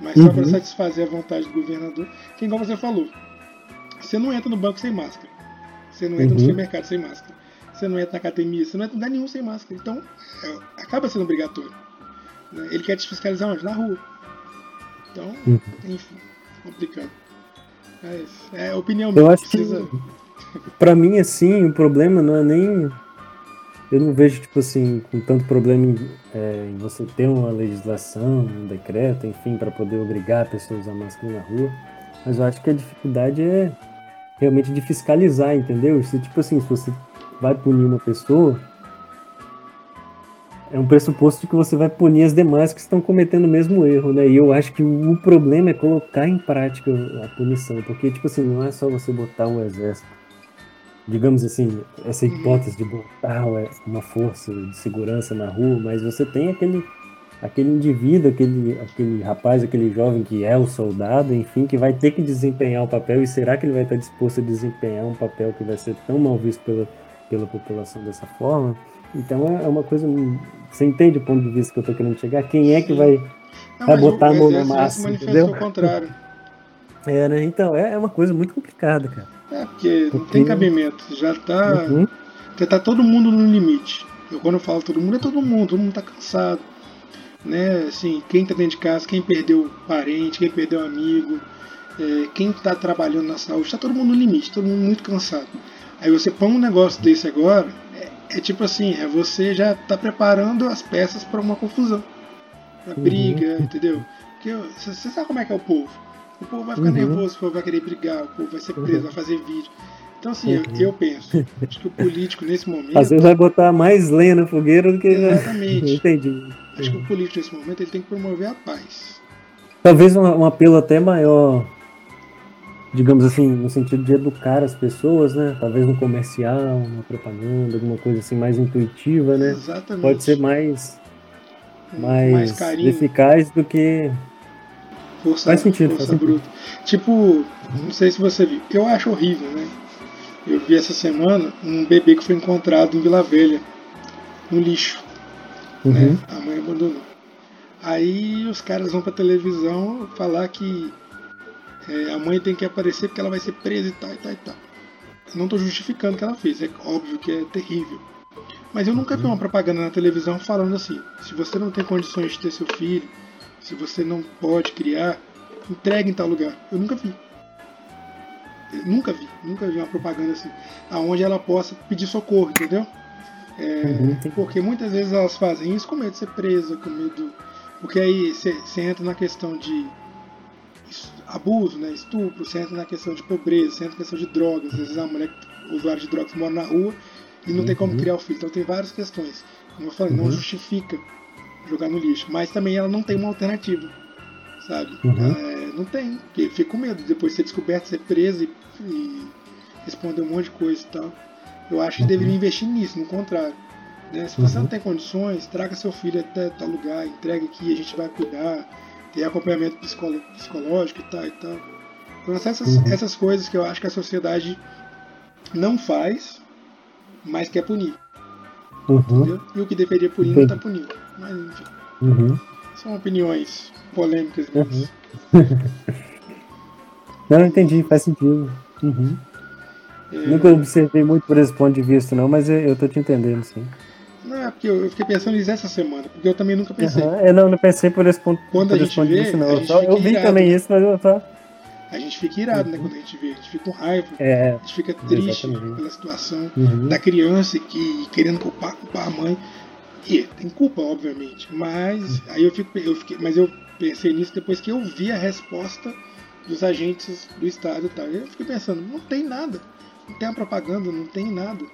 Speaker 1: Mas só para
Speaker 3: Uhum.
Speaker 1: satisfazer a vontade do governador, que igual você falou, você não entra no banco sem máscara. Você não entra no
Speaker 3: Uhum.
Speaker 1: supermercado sem máscara. Você não entra na academia, você não entra em lugar nenhum sem máscara. Então, é, acaba sendo obrigatório. Ele quer te fiscalizar onde? Na rua. Então,
Speaker 3: Uhum.
Speaker 1: enfim, complicado. Mas é opinião
Speaker 3: Eu
Speaker 1: minha.
Speaker 3: acho que,
Speaker 1: precisa...
Speaker 3: pra mim, assim, o problema não é nem. Eu não vejo, tipo assim, com tanto problema em, é, em você ter uma legislação, um decreto, enfim, para poder obrigar a pessoa a usar máscara na rua. Mas eu acho que a dificuldade é realmente de fiscalizar, entendeu? Se, tipo assim, se você vai punir uma pessoa, é um pressuposto de que você vai punir as demais que estão cometendo o mesmo erro, né? E eu acho que o problema é colocar em prática a punição, porque, tipo assim, não é só você botar um exército, digamos assim, essa hipótese de botar uma força de segurança na rua, mas você tem aquele, aquele indivíduo, aquele, aquele rapaz, aquele jovem que é o soldado, enfim, que vai ter que desempenhar o papel, e será que ele vai estar disposto a desempenhar um papel que vai ser tão mal visto pela, pela população dessa forma? Então é uma coisa. Você entende o ponto de vista que eu tô querendo chegar? Quem é que vai
Speaker 1: Não,
Speaker 3: Vai botar a mão na massa, entendeu?
Speaker 1: ao contrário.
Speaker 3: É, né? Então, é, é uma coisa muito complicada, cara.
Speaker 1: É, porque não
Speaker 3: Porque-
Speaker 1: tem cabimento. Já tá.
Speaker 3: Uhum.
Speaker 1: Já tá todo mundo no limite. Eu quando eu falo todo mundo, é todo mundo, todo mundo tá cansado. Né? Assim, quem tá dentro de casa, quem perdeu parente, quem perdeu amigo, é, quem tá trabalhando na saúde, tá todo mundo no limite, todo mundo muito cansado. Aí você põe um negócio desse agora, é, tipo assim, é você já tá preparando as peças para uma confusão. Pra
Speaker 3: Uhum.
Speaker 1: briga, entendeu? Porque você sabe como é que é o povo. O povo vai ficar
Speaker 3: Uhum.
Speaker 1: nervoso, o povo vai querer brigar, o povo vai ser preso,
Speaker 3: Uhum.
Speaker 1: vai fazer vídeo. Então assim, eu,
Speaker 3: Uhum.
Speaker 1: eu penso, acho que o político nesse momento.
Speaker 3: Às vezes vai botar mais lenha na fogueira do que.
Speaker 1: Exatamente.
Speaker 3: Entendi.
Speaker 1: Acho que o político nesse momento ele tem que promover a paz.
Speaker 3: Talvez um, um apelo até maior, digamos assim, no sentido de educar as pessoas, né? Talvez um comercial, uma propaganda, alguma coisa assim mais intuitiva, né?
Speaker 1: Exatamente.
Speaker 3: Pode ser mais,
Speaker 1: Com
Speaker 3: mais,
Speaker 1: carinho,
Speaker 3: eficaz do que.
Speaker 1: força,
Speaker 3: faz sentido,
Speaker 1: força
Speaker 3: faz sentido.
Speaker 1: bruta. Tipo, não sei se você viu, eu acho horrível, né? Eu vi essa semana um bebê que foi encontrado em Vila Velha, no lixo.
Speaker 3: Uhum.
Speaker 1: né? A mãe abandonou. Aí os caras vão pra televisão falar que é, a mãe tem que aparecer porque ela vai ser presa e tal e tal e tal. Não tô justificando o que ela fez, é óbvio que é terrível. Mas eu nunca vi uma propaganda na televisão falando assim: se você não tem condições de ter seu filho, se você não pode criar, entregue em tal lugar. Eu nunca vi. Eu nunca vi, nunca vi uma propaganda assim, aonde ela possa pedir socorro, entendeu? É,
Speaker 3: Uhum,
Speaker 1: porque muitas vezes elas fazem isso com medo de ser presa, com medo. Porque aí você entra na questão de abuso, né, estupro, você entra na questão de pobreza, você entra na questão de drogas. Às vezes a mulher usuária de drogas mora na rua e não tem como
Speaker 3: Uhum.
Speaker 1: criar o filho. Então tem várias questões. Como eu falei, não
Speaker 3: Uhum.
Speaker 1: justifica jogar no lixo, mas também ela não tem uma alternativa, sabe?
Speaker 3: Uhum.
Speaker 1: É, não tem, porque fica com medo de depois ser descoberto, ser presa e, e responder um monte de coisa e tal. Eu acho que
Speaker 3: Uhum.
Speaker 1: deveria investir nisso, no contrário. né? Se você
Speaker 3: Uhum.
Speaker 1: não tem condições, traga seu filho até tal lugar, entregue aqui, a gente vai cuidar, ter acompanhamento psicolo- psicológico e tal e tal. Então essas,
Speaker 3: Uhum.
Speaker 1: essas coisas que eu acho que a sociedade não faz, mas quer punir.
Speaker 3: Uhum.
Speaker 1: E o que deveria punir não está punindo. Mas enfim,
Speaker 3: Uhum.
Speaker 1: são opiniões polêmicas
Speaker 3: Uhum.
Speaker 1: minhas.
Speaker 3: Não, entendi, faz sentido. Uhum.
Speaker 1: É,
Speaker 3: Nunca observei muito por esse ponto de vista, não, mas eu, eu tô te entendendo, sim.
Speaker 1: Não, é porque eu, eu fiquei pensando nisso essa semana, porque eu também nunca pensei.
Speaker 3: Aham, É, não, não pensei por esse ponto,
Speaker 1: Quando a gente vê,
Speaker 3: não.
Speaker 1: a
Speaker 3: Eu,
Speaker 1: gente
Speaker 3: só- eu vi
Speaker 1: irado.
Speaker 3: também isso, mas eu só.
Speaker 1: A gente fica irado, né, quando a gente vê, a gente fica com raiva,
Speaker 3: É.
Speaker 1: a gente fica triste
Speaker 3: Exatamente.
Speaker 1: pela situação
Speaker 3: Uhum.
Speaker 1: da criança que querendo culpar, culpar a mãe. E tem culpa, obviamente, mas aí eu fico, eu fiquei, mas eu pensei nisso depois que eu vi a resposta dos agentes do estado e tal. Eu fiquei pensando, não tem nada, não tem a propaganda, não tem nada.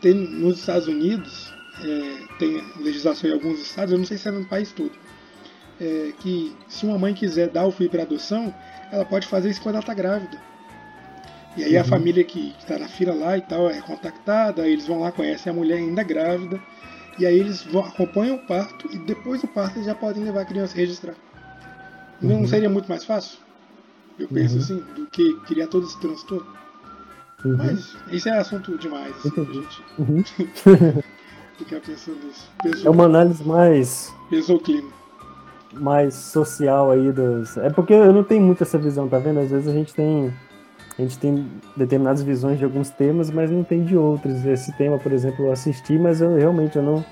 Speaker 1: Tem nos Estados Unidos é, tem legislação em alguns estados, eu não sei se é no país todo, é, que se uma mãe quiser dar o filho para adoção, ela pode fazer isso quando ela está grávida. E aí a
Speaker 3: Uhum.
Speaker 1: família que está na fila lá e tal é contactada, eles vão lá, conhecem a mulher ainda grávida, e aí eles vão, acompanham o parto e depois do parto eles já podem levar a criança a registrar. Não
Speaker 3: Uhum.
Speaker 1: seria muito mais fácil? Eu penso
Speaker 3: Uhum.
Speaker 1: assim, do que criar todo esse transtorno.
Speaker 3: Uhum.
Speaker 1: Mas isso é assunto demais, assim, gente
Speaker 3: Uhum.
Speaker 1: ficar pensando nisso. Pesou,
Speaker 3: É uma análise mais,
Speaker 1: pesou o clima.
Speaker 3: mais social aí dos. É porque eu não tenho muito essa visão, tá vendo? Às vezes a gente tem. A gente tem determinadas visões de alguns temas, mas não tem de outros. Esse tema, por exemplo, eu assisti, mas eu realmente eu não.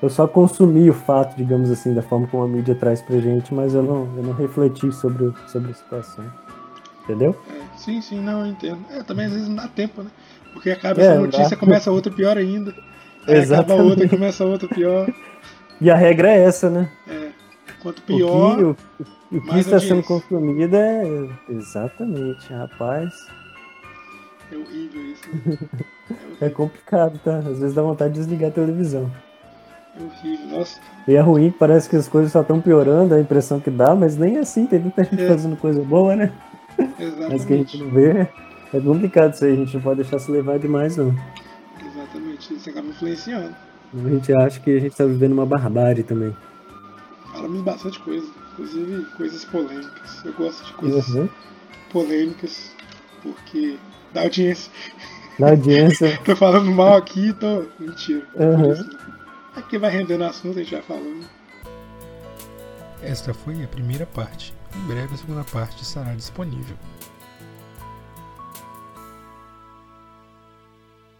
Speaker 3: Eu só consumi o fato, digamos assim, da forma como a mídia traz pra gente, mas eu não, eu não refleti sobre, sobre a situação. Entendeu?
Speaker 1: É, sim, sim, não, eu entendo. É, também às vezes não dá tempo, né? Porque acaba
Speaker 3: É,
Speaker 1: essa notícia,
Speaker 3: dá.
Speaker 1: começa outra pior ainda. Aí acaba
Speaker 3: Exatamente.
Speaker 1: outra, começa outra pior.
Speaker 3: E a regra é essa, né?
Speaker 1: É, quanto
Speaker 3: O
Speaker 1: pior,
Speaker 3: que, o, o que está sendo consumido é. Exatamente, rapaz.
Speaker 1: é horrível isso. Né?
Speaker 3: É complicado, tá? Às vezes dá vontade de desligar a televisão.
Speaker 1: É horrível. Nossa,
Speaker 3: E é ruim, parece que as coisas só estão piorando, a impressão que dá, mas nem assim, tem muita gente
Speaker 1: É.
Speaker 3: fazendo coisa boa, né? Mas que a gente
Speaker 1: exatamente.
Speaker 3: não vê. É complicado isso aí, a gente não pode deixar se levar demais, não.
Speaker 1: Exatamente. Isso acaba influenciando.
Speaker 3: A gente acha que a gente tá vivendo uma barbárie também.
Speaker 1: Falamos bastante coisa, inclusive coisas polêmicas. Eu gosto de coisas
Speaker 3: Uhum.
Speaker 1: polêmicas, porque dá audiência.
Speaker 3: Na audiência.
Speaker 1: Tô falando mal aqui, tô. Mentira.
Speaker 3: Uhum.
Speaker 1: Porque vai rendendo assunto, a gente vai falando. Esta foi a primeira parte. Em breve a segunda parte estará disponível.